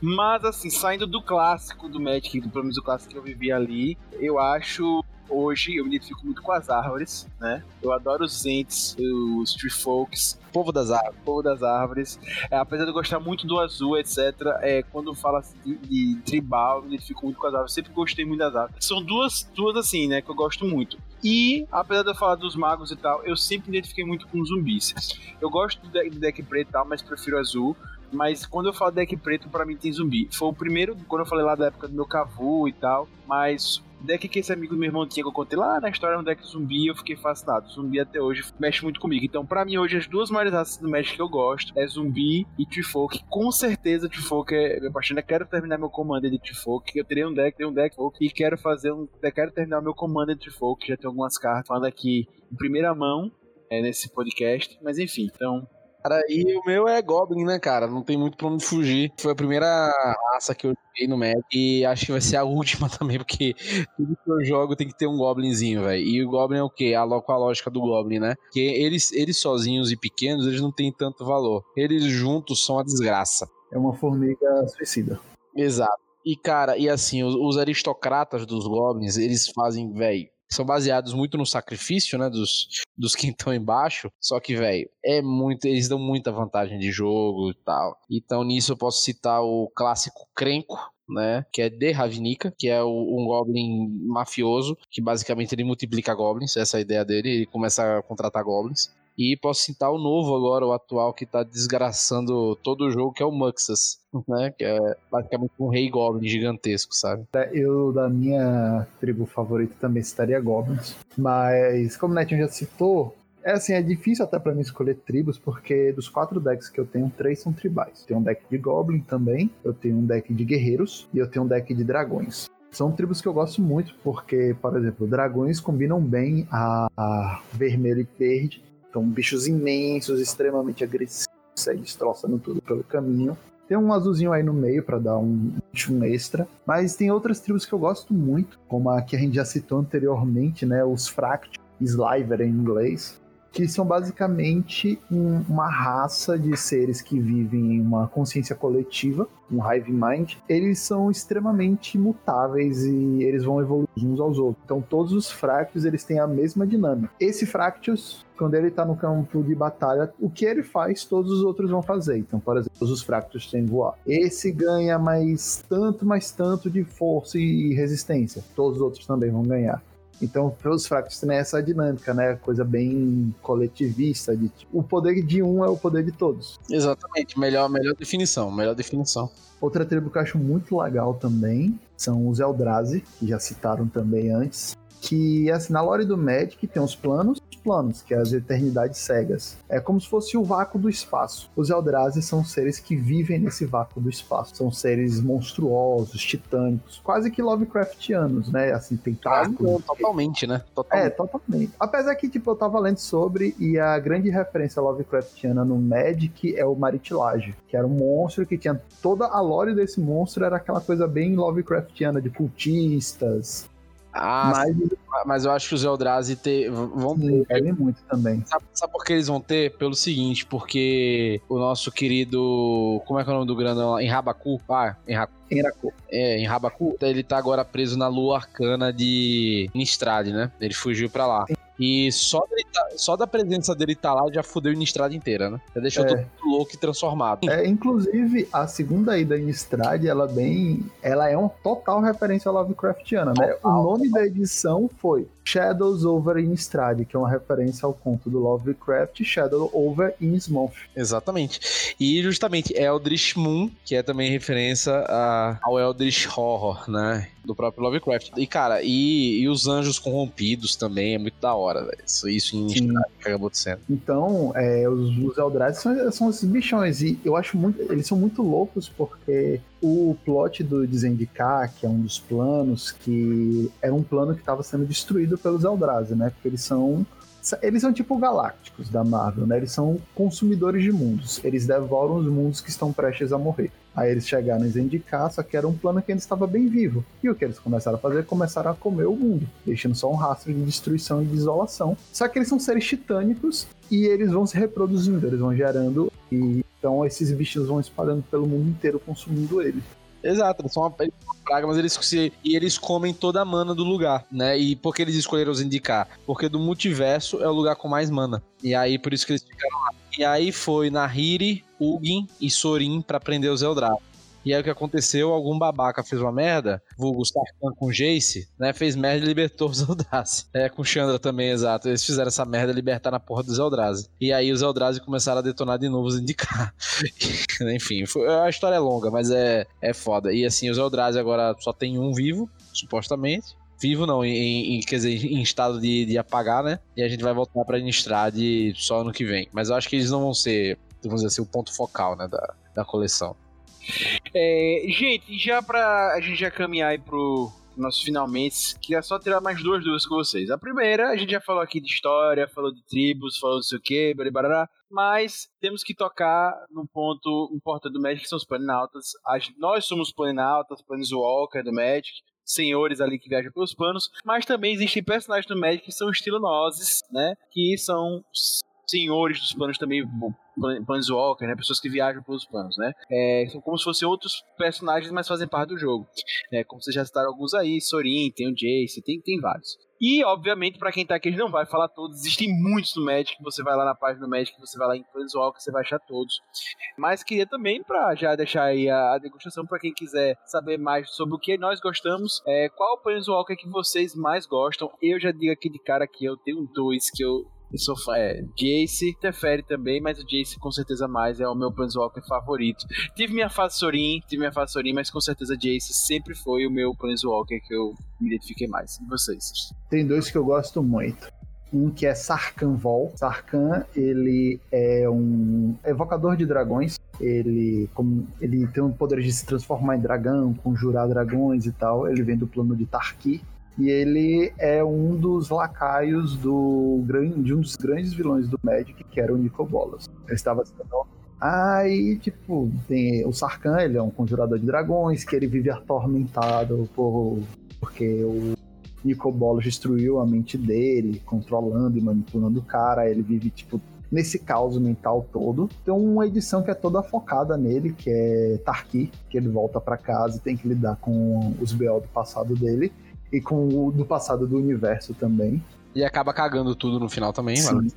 Mas, assim, saindo do clássico do Magic, pelo menos o clássico que eu vivi ali, eu acho. Hoje eu me identifico muito com as árvores, né? Eu adoro os entes, os tree folks, Povo das árvores. povo das árvores. É, apesar de eu gostar muito do azul, etc., é, quando fala assim, de, de tribal, eu me identifico muito com as árvores. Sempre gostei muito das árvores. São duas, duas assim, né, que eu gosto muito. E, apesar de eu falar dos magos e tal, eu sempre me identifiquei muito com zumbis. Eu gosto do deck, do deck preto e tal, mas prefiro azul. Mas quando eu falo deck preto, pra mim tem zumbi. Foi o primeiro, quando eu falei lá da época do meu Cavu e tal. Mas deck que esse amigo do meu irmão tinha, que eu contei lá na história, um deck zumbi, eu fiquei fascinado. Zumbi até hoje mexe muito comigo. Então, pra mim, hoje, as duas maiores raças do Magic que eu gosto é zumbi e Trifolk. Com certeza, Trifolk é minha paixão. Eu quero terminar meu commander de Trifolk. Eu teria um deck, tenho um deck e quero fazer um. Eu quero terminar meu commander de Trifolk. Já tem algumas cartas falando aqui em primeira mão é, nesse podcast. Mas enfim, então. Cara, e o meu é Goblin, né, cara? Não tem muito pra onde fugir. Foi a primeira raça que eu joguei no Magic e acho que vai ser a última também, porque tudo que eu jogo tem que ter um Goblinzinho, velho. E o Goblin é o quê? A, com a lógica do Goblin, né? Que eles, eles sozinhos e pequenos, eles não têm tanto valor. Eles juntos são a desgraça. É uma formiga suicida. Exato. E, cara, e assim, os, os aristocratas dos Goblins, eles fazem, velho, são baseados muito no sacrifício, né, dos, dos que estão embaixo. Só que, velho, é muito, eles dão muita vantagem de jogo e tal. Então, nisso eu posso citar o clássico Crenco, né, que é de Ravnica, que é o, um goblin mafioso, que basicamente ele multiplica goblins, essa é a ideia dele, ele começa a contratar goblins. E posso citar o novo agora, o atual, que tá desgraçando todo o jogo, que é o Muxas, né? Que é basicamente um rei goblin gigantesco, sabe? Eu, da minha tribo favorita, também citaria goblins. Mas, como o Netinho já citou, é assim, é difícil até para mim escolher tribos, porque dos quatro decks que eu tenho, três são tribais. Tem um deck de Goblin também, eu tenho um deck de guerreiros e eu tenho um deck de dragões. São tribos que eu gosto muito, porque, por exemplo, dragões combinam bem a, a vermelho e verde, então, bichos imensos, extremamente agressivos, sai destroçando tudo pelo caminho. Tem um azulzinho aí no meio para dar um, um extra. Mas tem outras tribos que eu gosto muito, como a que a gente já citou anteriormente, né? Os Fract, Sliver em inglês que são basicamente um, uma raça de seres que vivem em uma consciência coletiva, um hive mind. Eles são extremamente mutáveis e eles vão evoluir uns aos outros. Então todos os Fractus eles têm a mesma dinâmica. Esse Fractus quando ele tá no campo de batalha, o que ele faz, todos os outros vão fazer. Então, por exemplo, os Fractus têm voar. Esse ganha mais tanto, mais tanto de força e resistência. Todos os outros também vão ganhar. Então, os fracos têm essa dinâmica, né? Coisa bem coletivista, de tipo, o poder de um é o poder de todos. Exatamente, melhor, melhor definição, melhor definição. Outra tribo que eu acho muito legal também são os Eldrazi, que já citaram também antes que assim, na lore do Magic tem os planos, os planos, que é as eternidades cegas. É como se fosse o vácuo do espaço. Os Eldrazi são seres que vivem nesse vácuo do espaço. São seres monstruosos, titânicos, quase que Lovecraftianos, né? Assim, tentáculos. Ah, totalmente, né? Totalmente. É, totalmente. Apesar que, tipo, eu tava lendo sobre e a grande referência Lovecraftiana no Magic é o Maritilage, que era um monstro que tinha toda a lore desse monstro era aquela coisa bem Lovecraftiana de cultistas, ah, mas, mas eu acho que os Eldrazi ter, vão ter. Querem muito também. Sabe, sabe, por que eles vão ter? Pelo seguinte, porque o nosso querido. Como é que é o nome do grandão lá? Enrabaku? Ah, Enraku. Enraku. É, em Rabaku, ele tá agora preso na lua arcana de Nistrad, né? Ele fugiu pra lá. Sim. E só, tá, só da presença dele estar tá lá já fudeu a Estrada inteira, né? Já deixou é. todo louco e transformado. É, inclusive, a segunda ida em Estrade, ela bem. Ela é uma total referência a Lovecraftiana, né? O nome da edição foi Shadows Over Innistrad, que é uma referência ao conto do Lovecraft, Shadow Over Innsmouth. Exatamente. E justamente Eldritch Moon, que é também referência a, ao Eldritch Horror, né? Do próprio Lovecraft. E, cara, e, e os Anjos Corrompidos também é muito da hora, velho. Isso, isso em que acabou sendo. Então, é, os, os Eldrazi são, são esses bichões, e eu acho muito. Eles são muito loucos porque o plot do Zendikar, que é um dos planos, que era um plano que estava sendo destruído pelos Eldrazi, né? Porque eles são eles são tipo galácticos da Marvel, né? Eles são consumidores de mundos. Eles devoram os mundos que estão prestes a morrer. Aí eles chegaram em Zendikar, só que era um plano que ainda estava bem vivo. E o que eles começaram a fazer? Começaram a comer o mundo, deixando só um rastro de destruição e de isolação. Só que eles são seres titânicos e eles vão se reproduzindo, eles vão gerando e então esses bichos vão espalhando pelo mundo inteiro, consumindo eles. Exato, eles são uma, praga, mas eles se, e eles comem toda a mana do lugar, né? E por que eles escolheram os indicar? Porque do multiverso é o lugar com mais mana. E aí por isso que eles ficaram lá. E aí foi Nahiri, Ugin e Sorin para prender os Eldrazi. E aí o que aconteceu? Algum babaca fez uma merda, vulgo Sarkhan com Jace, né? Fez merda e libertou os Eldrazi. É, com Chandra também, exato. Eles fizeram essa merda libertar na porra dos Eldrazi. E aí os Eldrazi começaram a detonar de novo os indicar. Enfim, foi, a história é longa, mas é, é foda. E assim, os Eldrazi agora só tem um vivo, supostamente vivo não, em, em, quer dizer, em estado de, de apagar, né? E a gente vai voltar pra Innistrad só ano que vem. Mas eu acho que eles não vão ser, vamos dizer assim, o ponto focal, né, da, da coleção. É, gente, já pra a gente já caminhar aí pro nosso finalmente, queria só tirar mais duas dúvidas com vocês. A primeira, a gente já falou aqui de história, falou de tribos, falou não sei o que, barará. Mas temos que tocar num ponto importante do Magic, que são os planinautas. Nós somos planinautas, planeswalker do Magic, senhores ali que viajam pelos planos, mas também existem personagens do Magic que são estilo nozes, né? Que são senhores dos planos também, Planeswalker, né? Pessoas que viajam pelos planos, né? É, são como se fossem outros personagens, mas fazem parte do jogo. É, como vocês já citaram alguns aí, Sorin, tem o Jace, tem, tem vários. E, obviamente, para quem tá aqui, a gente não vai falar todos. Existem muitos no Magic. Você vai lá na página do Magic, você vai lá em Planeswalker, você vai achar todos. Mas queria também, para já deixar aí a, a degustação para quem quiser saber mais sobre o que nós gostamos, é, qual Planeswalker que vocês mais gostam. Eu já digo aqui de cara que eu tenho dois que eu sou é, Jace interfere também, mas o Jace com certeza mais é o meu Planeswalker favorito. Tive minha fase Sorin, tive minha fase Sorin, mas com certeza Jace sempre foi o meu Planeswalker que eu me identifiquei mais. E vocês? Tem dois que eu gosto muito. Um que é Sarkhan Vol. Sarkhan, ele é um evocador de dragões. Ele, como, ele tem o poder de se transformar em dragão, conjurar dragões e tal. Ele vem do plano de Tarki, e ele é um dos lacaios do de um dos grandes vilões do Magic, que era o Nico Bolas. Eu estava citando Aí, tipo, tem o Sarkhan, ele é um conjurador de dragões, que ele vive atormentado por, porque o Nico Bolas destruiu a mente dele, controlando e manipulando o cara. Ele vive, tipo, nesse caos mental todo. Tem uma edição que é toda focada nele, que é Tarki, que ele volta para casa e tem que lidar com os BO do passado dele e com o do passado do universo também. E acaba cagando tudo no final também, mano.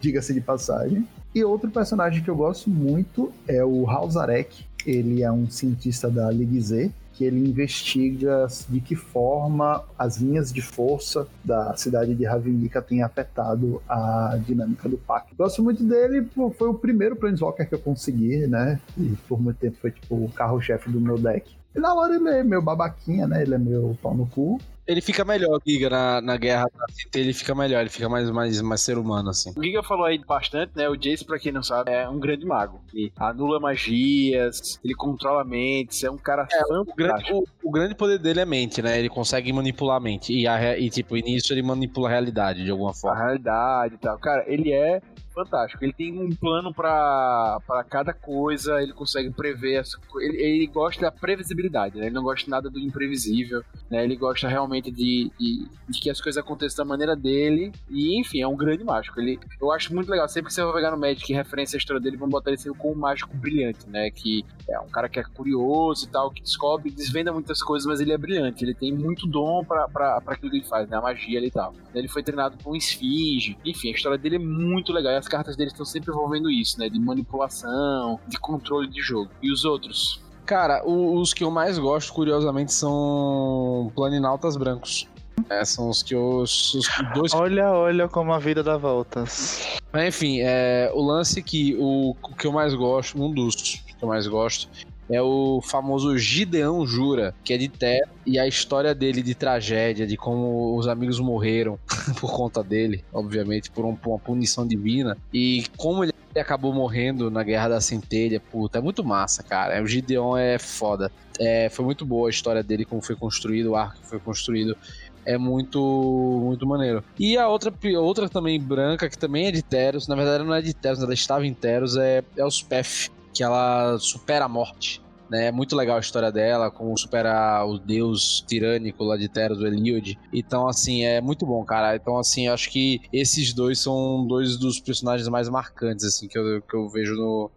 Diga-se de passagem. E outro personagem que eu gosto muito é o Halzarek. Ele é um cientista da Ligue Z, que ele investiga de que forma as linhas de força da cidade de Ravnica têm afetado a dinâmica do pacto. Gosto muito dele, foi o primeiro Planeswalker que eu consegui, né? E por muito tempo foi tipo o carro-chefe do meu deck. E na hora ele é meio babaquinha, né? Ele é meio pau no cu. Ele fica melhor, Giga, na, na guerra da CT, ele fica melhor, ele fica mais, mais, mais ser humano, assim. O Giga falou aí bastante, né? O Jace, pra quem não sabe, é um grande mago. Ele anula magias, ele controla mentes, é um cara é, o grande, o, o grande, poder dele é mente, né? Ele consegue manipular a mente. E, a, e tipo, nisso ele manipula a realidade, de alguma forma. A realidade e tal. Cara, ele é fantástico. Ele tem um plano para cada coisa, ele consegue prever. As, ele, ele gosta da previsibilidade, né? Ele não gosta nada do imprevisível, né? Ele gosta realmente de, de, de, que as coisas aconteçam da maneira dele. E, enfim, é um grande mágico. Ele, eu acho muito legal. Sempre que você vai pegar no Magic referência a história dele, vão botar ele como um mágico brilhante, né? Que é um cara que é curioso e tal, que descobre, desvenda muitas coisas, mas ele é brilhante. Ele tem muito dom para aquilo que ele faz, né? A magia e tal. Ele foi treinado com esfinge. Enfim, a história dele é muito legal. E as cartas dele estão sempre envolvendo isso, né? De manipulação, de controle de jogo. E os outros? Cara, os que eu mais gosto, curiosamente, são planinautas brancos. É, são os que eu. Os dois... Olha, olha como a vida dá voltas. Mas enfim, é, o lance que o, o que eu mais gosto, um dos que eu mais gosto, é o famoso Gideão Jura, que é de terra, e a história dele de tragédia, de como os amigos morreram por conta dele, obviamente, por, um, por uma punição divina, e como ele acabou morrendo na Guerra da Centelha, puta, é muito massa, cara. O Gideon é foda. É, foi muito boa a história dele, como foi construído, o arco que foi construído é muito muito maneiro. E a outra, outra também branca, que também é de Teros, na verdade não é de Teros, ela estava em Teros, é, é os Pef que ela supera a morte. Né? É muito legal a história dela, como supera o deus tirânico lá de Teros, o Eliod. Então, assim, é muito bom, cara. Então, assim, acho que esses dois são dois dos personagens mais marcantes, assim, que eu, que eu vejo no.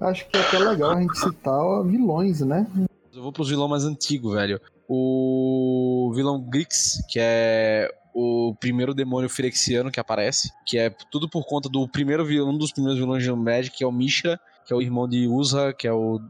Acho que é até legal a gente citar vilões, né? Eu vou pros vilões mais antigos, velho. O vilão Grix, que é o primeiro demônio firexiano que aparece, que é tudo por conta do primeiro vilão, um dos primeiros vilões de Magic, que é o Mishra, que é o irmão de Usa, que é o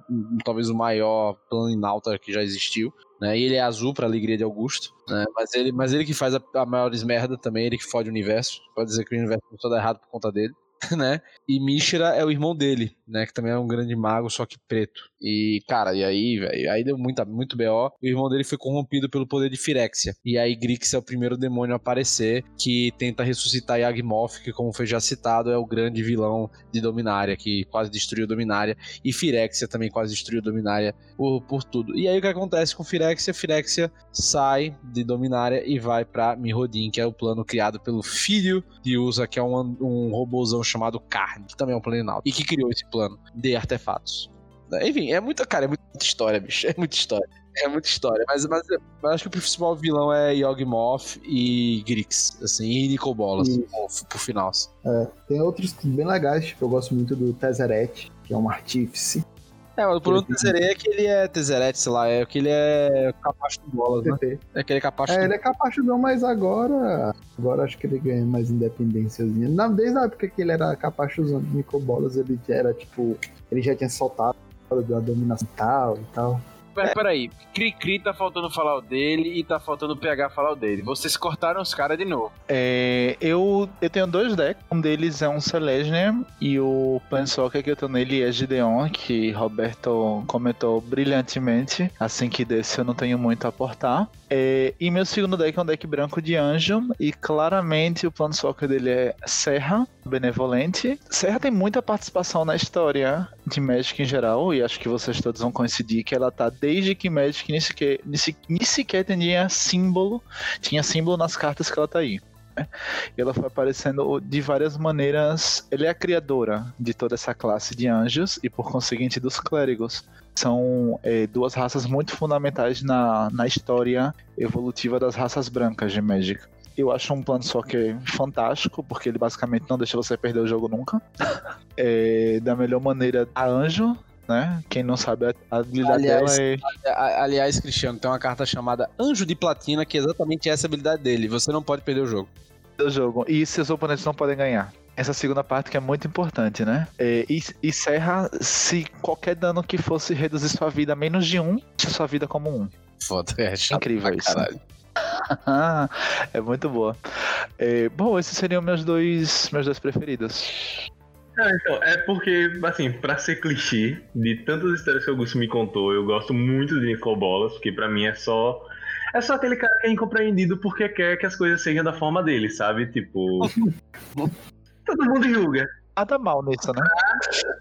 talvez o maior planinauta que já existiu. Né? E ele é azul para alegria de Augusto, né? Mas ele, mas ele que faz a, a maior merda também, ele que fode o universo. Pode dizer que o universo dar errado por conta dele. né? E Mishra é o irmão dele, né? Que também é um grande mago, só que preto. E, cara, e aí, velho, aí deu muita, muito BO. O irmão dele foi corrompido pelo poder de Firexia. E aí Grix é o primeiro demônio a aparecer que tenta ressuscitar Yagmoth, que, como foi já citado, é o grande vilão de Dominária, que quase destruiu Dominária. E Firexia também quase destruiu Dominária por, por tudo. E aí o que acontece com Firexia? Firexia sai de Dominária e vai pra Mirrodin, que é o plano criado pelo filho de Usa, que é um, um robôzão chamado Carne, que também é um Planinauta, e que criou esse plano de artefatos. Enfim, é muita, cara, é muita história, bicho. É muita história. É muita história. Mas, mas, mas acho que o principal vilão é Yawgmoth e Grix, assim, e Nicobolas, Isso. pro final. assim. É, tem outros bem legais, tipo, eu gosto muito do Tezzeret, que é um artífice. É, o problema do é que ele é Tezeret, sei lá, é que ele é capacho de bolas, né? É que ele é capacho É, de ele é capachudão, mas agora. Agora acho que ele ganha mais independênciazinha. Na, desde a época que ele era capachuzão de Nicobolas, ele já era tipo. Ele já tinha soltado da dominação tal e tal. Pera, peraí, Cri-Cri tá faltando falar o dele e tá faltando o PH falar o dele. Vocês cortaram os caras de novo. É, eu, eu tenho dois decks, um deles é um Selesnya e o Planeswalker que eu tô nele é Gideon, que Roberto comentou brilhantemente. Assim que desse eu não tenho muito a aportar. É, e meu segundo deck é um deck branco de anjo e claramente o Planeswalker dele é Serra, benevolente. Serra tem muita participação na história de Magic em geral e acho que vocês todos vão coincidir que ela tá desde que Magic nem sequer, nem se- nem sequer tinha símbolo, tinha símbolo nas cartas que ela tá aí. né? E ela foi aparecendo de várias maneiras. Ela é a criadora de toda essa classe de anjos e, por conseguinte, dos clérigos. São é, duas raças muito fundamentais na, na história evolutiva das raças brancas de Magic. Eu acho um Planeswalker fantástico, porque ele basicamente não deixa você perder o jogo nunca. É, da melhor maneira, a anjo, né? Quem não sabe, a a habilidade Aliás, dela é Aliás, Cristiano, tem uma carta chamada Anjo de Platina, que é exatamente essa habilidade dele. Você não pode perder o jogo. do jogo. E seus oponentes não podem ganhar. Essa segunda parte que é muito importante, né? É, e, e Serra, se qualquer dano que fosse reduzir sua vida a menos de um, sua vida como um. Foda, é Incrível isso. caralho. é muito boa. É, bom, esses seriam meus dois, meus dois preferidos. Então, é porque, assim, pra ser clichê, de tantas histórias que o Augusto me contou, eu gosto muito de Nicobolas, porque pra mim é só. É só aquele cara que é incompreendido porque quer que as coisas sejam da forma dele, sabe? Tipo. Todo mundo julga. Nada mal nisso, né?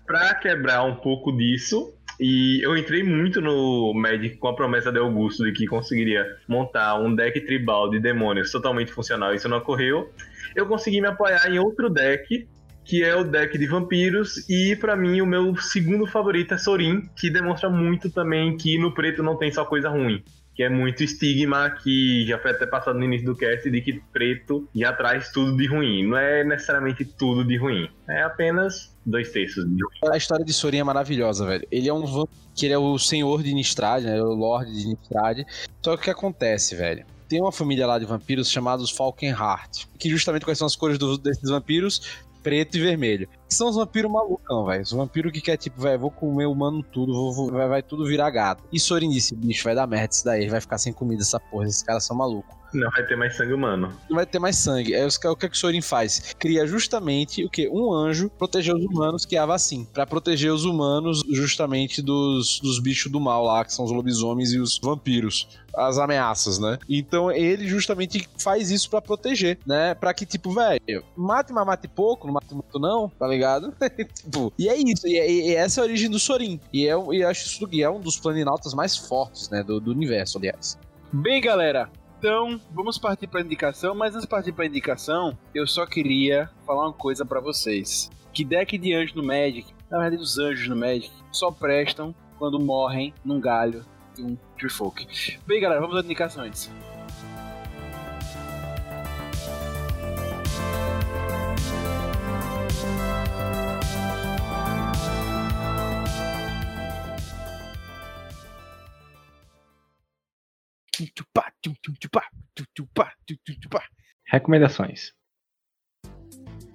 Pra quebrar um pouco disso, e eu entrei muito no Magic com a promessa de Augusto de que conseguiria montar um deck tribal de demônios totalmente funcional. Isso não ocorreu. Eu consegui me apoiar em outro deck, que é o deck de vampiros, e pra mim o meu segundo favorito é Sorin, que demonstra muito também que no preto não tem só coisa ruim. Que é muito estigma que já foi até passado no início do cast de que preto já traz tudo de ruim. Não é necessariamente tudo de ruim. É apenas dois terços de ruim. A história de Sorin é maravilhosa, velho. Ele é um vampiro, que ele é o senhor de Nistrad, né? O Lorde de Nistrad. Só que o que acontece, velho? Tem uma família lá de vampiros chamados Falkenheart, que justamente quais são as cores do- desses vampiros? Preto e vermelho. Que são os vampiros malucão, velho. Os vampiros que quer, tipo, velho, vou comer humano tudo, vou- vai, vai tudo virar gato. E Sorin disse, bicho, vai dar merda isso daí, vai ficar sem comida essa porra, esses caras são malucos. Não vai ter mais sangue humano. não vai ter mais sangue. É o que, é que o Sorin faz? Cria justamente o que? Um anjo proteger os humanos, que é a vacina. Pra proteger os humanos justamente dos, dos bichos do mal lá, que são os lobisomens e os vampiros. As ameaças, né? Então ele justamente faz isso pra proteger, né? Pra que, tipo, velho, mate, mas mate pouco, não mate muito, não, tá ligado? tipo, e é isso. E, é- e essa é a origem do Sorin. E, é, e acho isso que é um dos planinautas mais fortes, né? Do, do universo, aliás. Bem, galera, então vamos partir para indicação, mas antes de partir para indicação, eu só queria falar uma coisa para vocês. Que deck de anjo no Magic, na verdade os anjos no Magic, só prestam quando morrem num galho de um Treefolk. Bem, galera, vamos às indicações. Recomendações.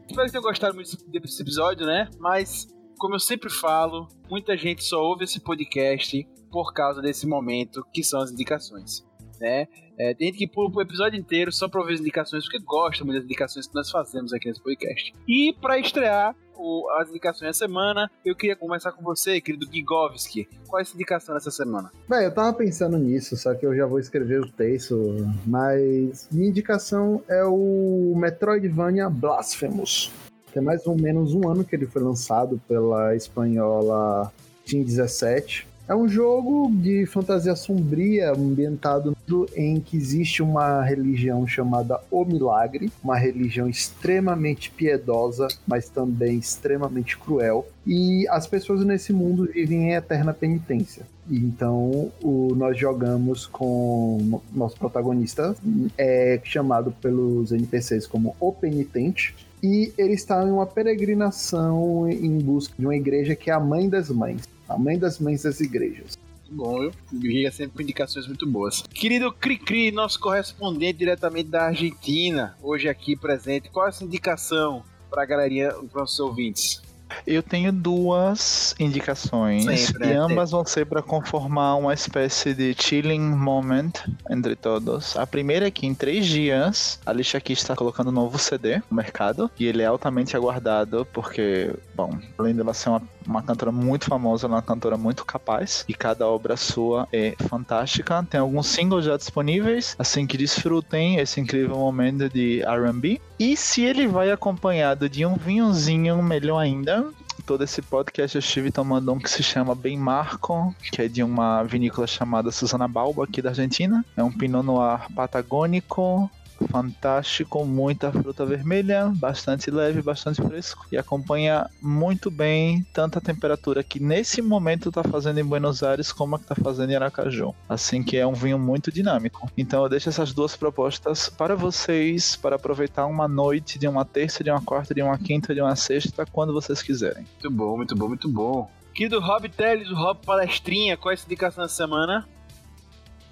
Espero que tenham gostado muito desse episódio, né? Mas, como eu sempre falo, muita gente só ouve esse podcast por causa desse momento que são as indicações, né? É, tem gente que pula o episódio inteiro só pra ouvir as indicações, porque gosta muito das indicações que nós fazemos aqui nesse podcast. E pra estrear o- as indicações da semana, eu queria começar com você, querido Gigovski. Qual é essa indicação dessa semana? Véi, eu tava pensando nisso, só que eu já vou escrever o texto, mas minha indicação é o Metroidvania Blasphemous, que é mais ou menos um ano que ele foi lançado pela espanhola Team 17. É um jogo de fantasia sombria, ambientado em que existe uma religião chamada O Milagre, uma religião extremamente piedosa, mas também extremamente cruel. E as pessoas nesse mundo vivem em eterna penitência. Então, o, nós jogamos com nosso protagonista, é chamado pelos NPCs como O Penitente, e ele está em uma peregrinação em busca de uma igreja que é a Mãe das Mães, a Mãe das Mães das Igrejas. Bom, eu via sempre com indicações muito boas. Querido Cricri, nosso correspondente diretamente da Argentina, hoje aqui presente, qual é essa indicação para a galerinha, para os ouvintes? Eu tenho duas indicações Sempre, e né? ambas vão ser para conformar uma espécie de chilling moment entre todos. A primeira é que em três dias a Alicia Keys está colocando um novo CD no mercado e ele é altamente aguardado porque, bom, além dela ser uma, uma cantora muito famosa, uma cantora muito capaz e cada obra sua é fantástica. Tem alguns singles já disponíveis, assim que desfrutem esse incrível momento de R&B. E se ele vai acompanhado de um vinhozinho, melhor ainda. Todo esse podcast eu estive tomando um que se chama Bem Marco, que é de uma vinícola chamada Susana Balba, aqui da Argentina. É um Pinot Noir patagônico, fantástico, muita fruta vermelha, bastante leve, bastante fresco e acompanha muito bem tanto a temperatura que nesse momento está fazendo em Buenos Aires como a que está fazendo em Aracaju. Assim que é um vinho muito dinâmico. Então eu deixo essas duas propostas para vocês para aproveitar uma noite de uma terça, de uma quarta, de uma quinta, de uma sexta, quando vocês quiserem. Muito bom, muito bom, muito bom. Querido Rob Teles, o Rob Palestrinha, qual é essa indicação da semana?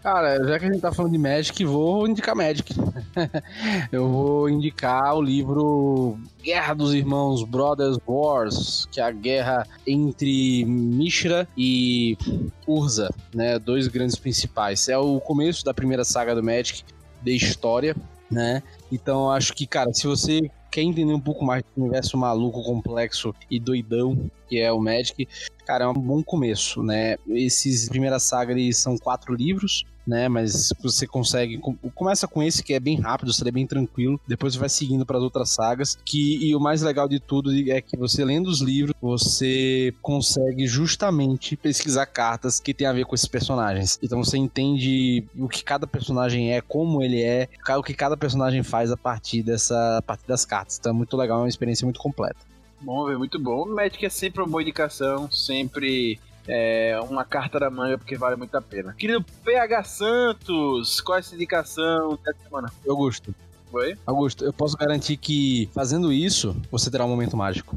Cara, já que a gente tá falando de Magic, vou indicar Magic. eu vou indicar o livro Guerra dos Irmãos Brothers Wars, que é a guerra entre Mishra e Urza, né? Dois grandes principais. É o começo da primeira saga do Magic, de história, né? Então acho que, cara, se você quer entender um pouco mais do universo maluco, complexo e doidão que é o Magic, cara, é um bom começo, né? Esses primeira saga eles são quatro livros, né? Mas você consegue começa com esse que é bem rápido, você é bem tranquilo, depois vai seguindo para as outras sagas, que e o mais legal de tudo é que você lendo os livros, você consegue justamente pesquisar cartas que tem a ver com esses personagens. Então você entende o que cada personagem é, como ele é, o que cada personagem faz a partir dessa a partir das cartas. Então é muito legal, é uma experiência muito completa. Bom, muito bom. O Magic é sempre uma boa indicação, sempre é, uma carta da manga, porque vale muito a pena. Querido PH Santos, qual é essa indicação dessa semana? Augusto. Oi? Augusto, eu posso garantir que fazendo isso, você terá um momento mágico.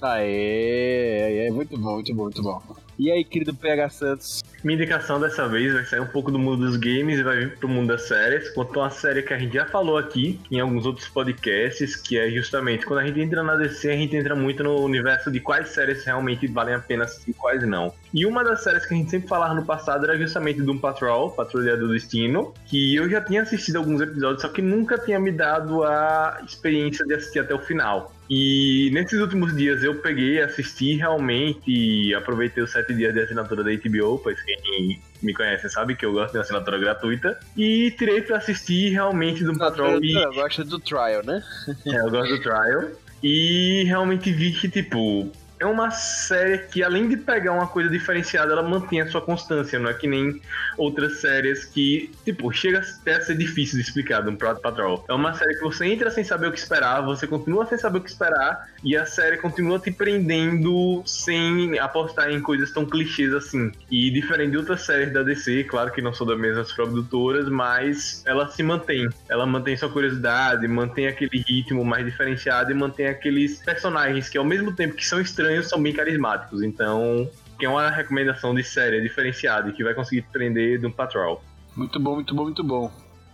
Aê, é muito bom, muito bom, muito bom. E aí, querido PH Santos? Minha indicação dessa vez vai sair um pouco do mundo dos games e vai vir pro mundo das séries. Quanto a uma série que a gente já falou aqui em alguns outros podcasts, que é justamente quando a gente entra na DC, a gente entra muito no universo de quais séries realmente valem a pena e quais não. E uma das séries que a gente sempre falava no passado era justamente Doom Patrol, Patrulha do Destino, que eu já tinha assistido alguns episódios, só que nunca tinha me dado a experiência de assistir até o final. E nesses últimos dias eu peguei, assisti realmente aproveitei os sete dias de assinatura da HBO, pois quem me conhece sabe que eu gosto de uma assinatura gratuita. E tirei pra assistir realmente do Patrol. E... Eu gosto do Trial, né? É, eu gosto do Trial. E realmente vi que, tipo, é uma série que, além de pegar uma coisa diferenciada, ela mantém a sua constância, não é que nem outras séries que, tipo, chega até a ser difícil de explicar do Proto Patrol. É uma série que você entra sem saber o que esperar, você continua sem saber o que esperar, e a série continua te prendendo sem apostar em coisas tão clichês assim. E diferente de outras séries da DC, claro que não são das mesmas produtoras, mas ela se mantém. Ela mantém sua curiosidade, mantém aquele ritmo mais diferenciado e mantém aqueles personagens que, ao mesmo tempo que são estranhos, são bem carismáticos. Então, que é uma recomendação de série diferenciada que vai conseguir prender de um patrol. Muito bom, muito bom, muito bom.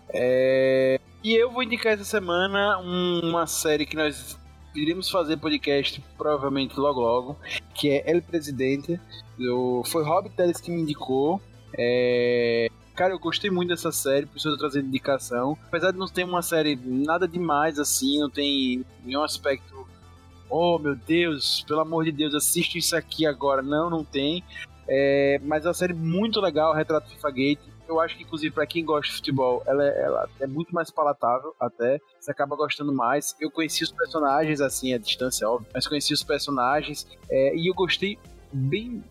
É... E eu vou indicar essa semana uma série que nós iremos fazer podcast provavelmente logo logo, que é El Presidente. Eu... Foi Rob Teles que me indicou. É... Cara, eu gostei muito dessa série, tô trazendo indicação. Apesar de não ter uma série nada demais assim, não tem nenhum aspecto oh meu Deus, pelo amor de Deus, assiste isso aqui agora. Não, não tem. É, mas é uma série muito legal, Retrato FIFA Gate. Eu acho que, inclusive, para quem gosta de futebol, ela, é, ela é muito mais palatável até. Você acaba gostando mais. Eu conheci os personagens, assim, à distância, óbvio, mas conheci os personagens é, e eu gostei bem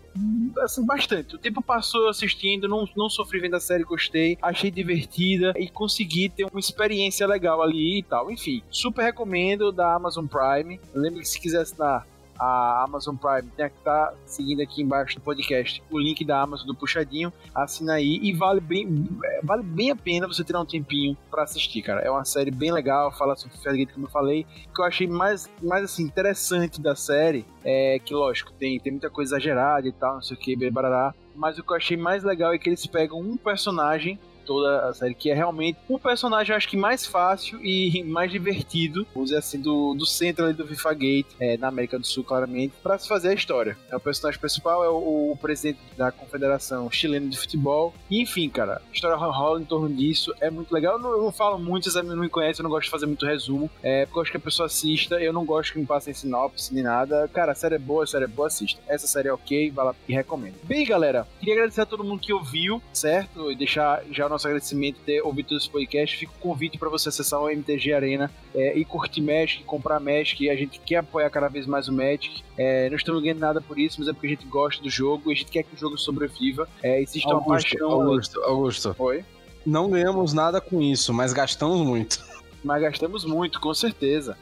assim, bastante. O tempo passou assistindo, não, não sofri vendo a série, gostei, achei divertida e consegui ter uma experiência legal ali e tal. Enfim, super recomendo da Amazon Prime. Lembre que se quiser assinar a Amazon Prime, tem que estar tá seguindo aqui embaixo do podcast o link da Amazon do Puxadinho, assina aí e vale bem, vale bem a pena você tirar um tempinho para assistir, cara. É uma série bem legal, fala sobre Fargate, como eu falei. O que eu achei mais, mais assim, interessante da série é que, lógico, tem, tem muita coisa exagerada e tal, não sei o que, barará. Mas o que eu achei mais legal é que eles pegam um personagem toda a série, que é realmente o personagem, acho que mais fácil e mais divertido, vamos dizer assim, do, do centro ali do FIFA Gate, é, na América do Sul, claramente, para se fazer a história. É o personagem principal, é o, o, presidente da Confederação Chilena de Futebol. E, enfim, cara, a história rola em torno disso, é muito legal. Eu não, eu não falo muito, vocês não me conhecem, eu não gosto de fazer muito resumo, é, porque eu acho que a pessoa assista, eu não gosto que me passem sinopse nem nada. Cara, a série é boa, a série é boa, assista. Essa série é ok, vai lá e recomendo. Bem, galera, queria agradecer a todo mundo que ouviu, certo? E deixar já o nosso agradecimento de ter ouvido esse podcast. Fica o convite para você acessar o MTG Arena é, e curtir Magic, comprar Magic. A gente quer apoiar cada vez mais o Magic. É, não estamos ganhando nada por isso, mas é porque a gente gosta do jogo e a gente quer que o jogo sobreviva. É, existe Augusto, uma paixão. Augusto, Augusto. Oi? Não ganhamos nada com isso, mas gastamos muito mas gastamos muito, com certeza.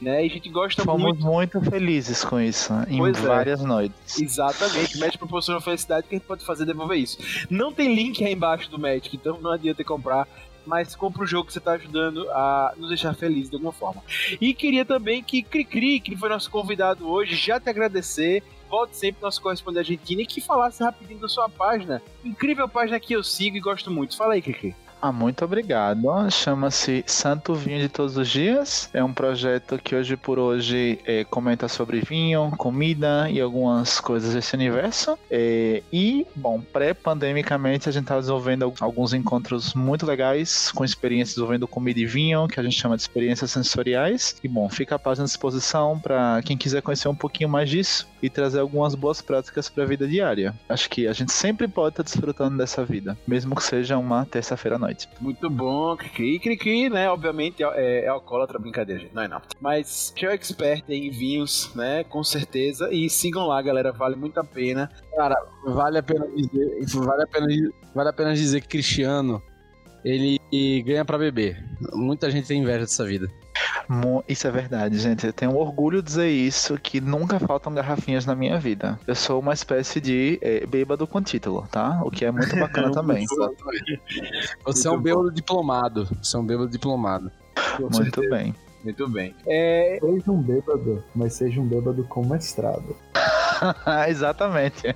Né? E a gente gosta Fomos muito. muito felizes com isso, em pois é. várias é. noites. Exatamente, o Magic proporciona felicidade que a gente pode fazer devolver isso. Não tem link aí embaixo do Magic, então não adianta comprar mas compra o jogo que você está ajudando a nos deixar felizes de alguma forma. E queria também que Cricri, que foi nosso convidado hoje, já te agradecer. Volte sempre nosso correspondente argentino e que falasse rapidinho da sua página. Incrível página que eu sigo e gosto muito. Fala aí, Cricri. Ah, muito obrigado. Chama-se Santo Vinho de Todos os Dias. É um projeto que hoje por hoje é, comenta sobre vinho, comida e algumas coisas desse universo. É, e, bom, pré-pandemicamente a gente está desenvolvendo alguns encontros muito legais com experiências desenvolvendo comida e vinho, que a gente chama de experiências sensoriais. E, bom, fica a página à disposição para quem quiser conhecer um pouquinho mais disso e trazer algumas boas práticas para a vida diária. Acho que a gente sempre pode estar tá desfrutando dessa vida, mesmo que seja uma terça-feira à noite noite. Muito bom, Cri Cri, né? Obviamente é, é alcoólatra, brincadeira, gente. Não é não. Mas é expert em vinhos, né? Com certeza. E sigam lá, galera. Vale muito a pena. Cara, vale a pena dizer, vale a pena, vale a pena dizer que Cristiano ele ganha para beber. Muita gente tem inveja dessa vida. Isso é verdade, gente. Eu tenho orgulho de dizer isso, que nunca faltam garrafinhas na minha vida. Eu sou uma espécie de é, bêbado com título, tá? O que é muito bacana também. Você é um bêbado diplomado. Você é um bêbado diplomado. Muito bem. Muito bem. É... Seja um bêbado, mas seja um bêbado com mestrado. Exatamente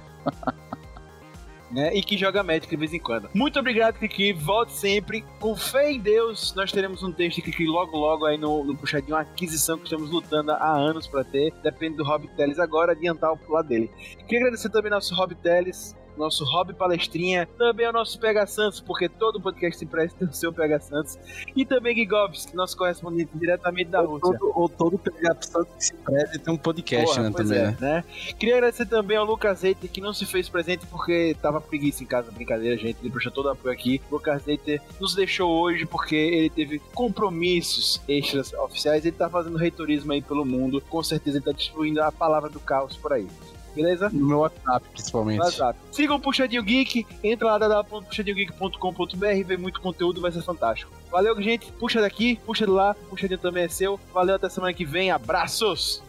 né? E que joga Magic de vez em quando. Muito obrigado, Kiki. Volte sempre. Com fé em Deus, nós teremos um texto Kiki logo, logo aí no, no puxadinho, uma aquisição que estamos lutando há anos para ter. Depende do Rob Teles agora adiantar o lado dele. Queria agradecer também ao nosso Rob Teles nosso hobby palestrinha, também é o nosso Pega Santos, porque todo podcast se presta o seu Pega Santos, e também Gigovski, nosso correspondente diretamente da ou Rússia. Todo, ou todo Pega Santos que se presta tem um podcast, Porra, né, também. É, né? Queria agradecer também ao Lucas Eiter, que não se fez presente porque tava preguiça em casa, brincadeira, gente, ele prestou todo o apoio aqui. O Lucas Eiter nos deixou hoje porque ele teve compromissos extras oficiais, ele tá fazendo reitorismo aí pelo mundo, com certeza ele tá destruindo a palavra do caos por aí beleza? No meu WhatsApp, principalmente. WhatsApp. Sigam o Puxadinho Geek, entra lá www.puxadinhogeek.com.br, vê muito conteúdo, vai ser fantástico. Valeu, gente. Puxa daqui, puxa de lá, puxadinho também é seu. Valeu, até semana que vem. Abraços!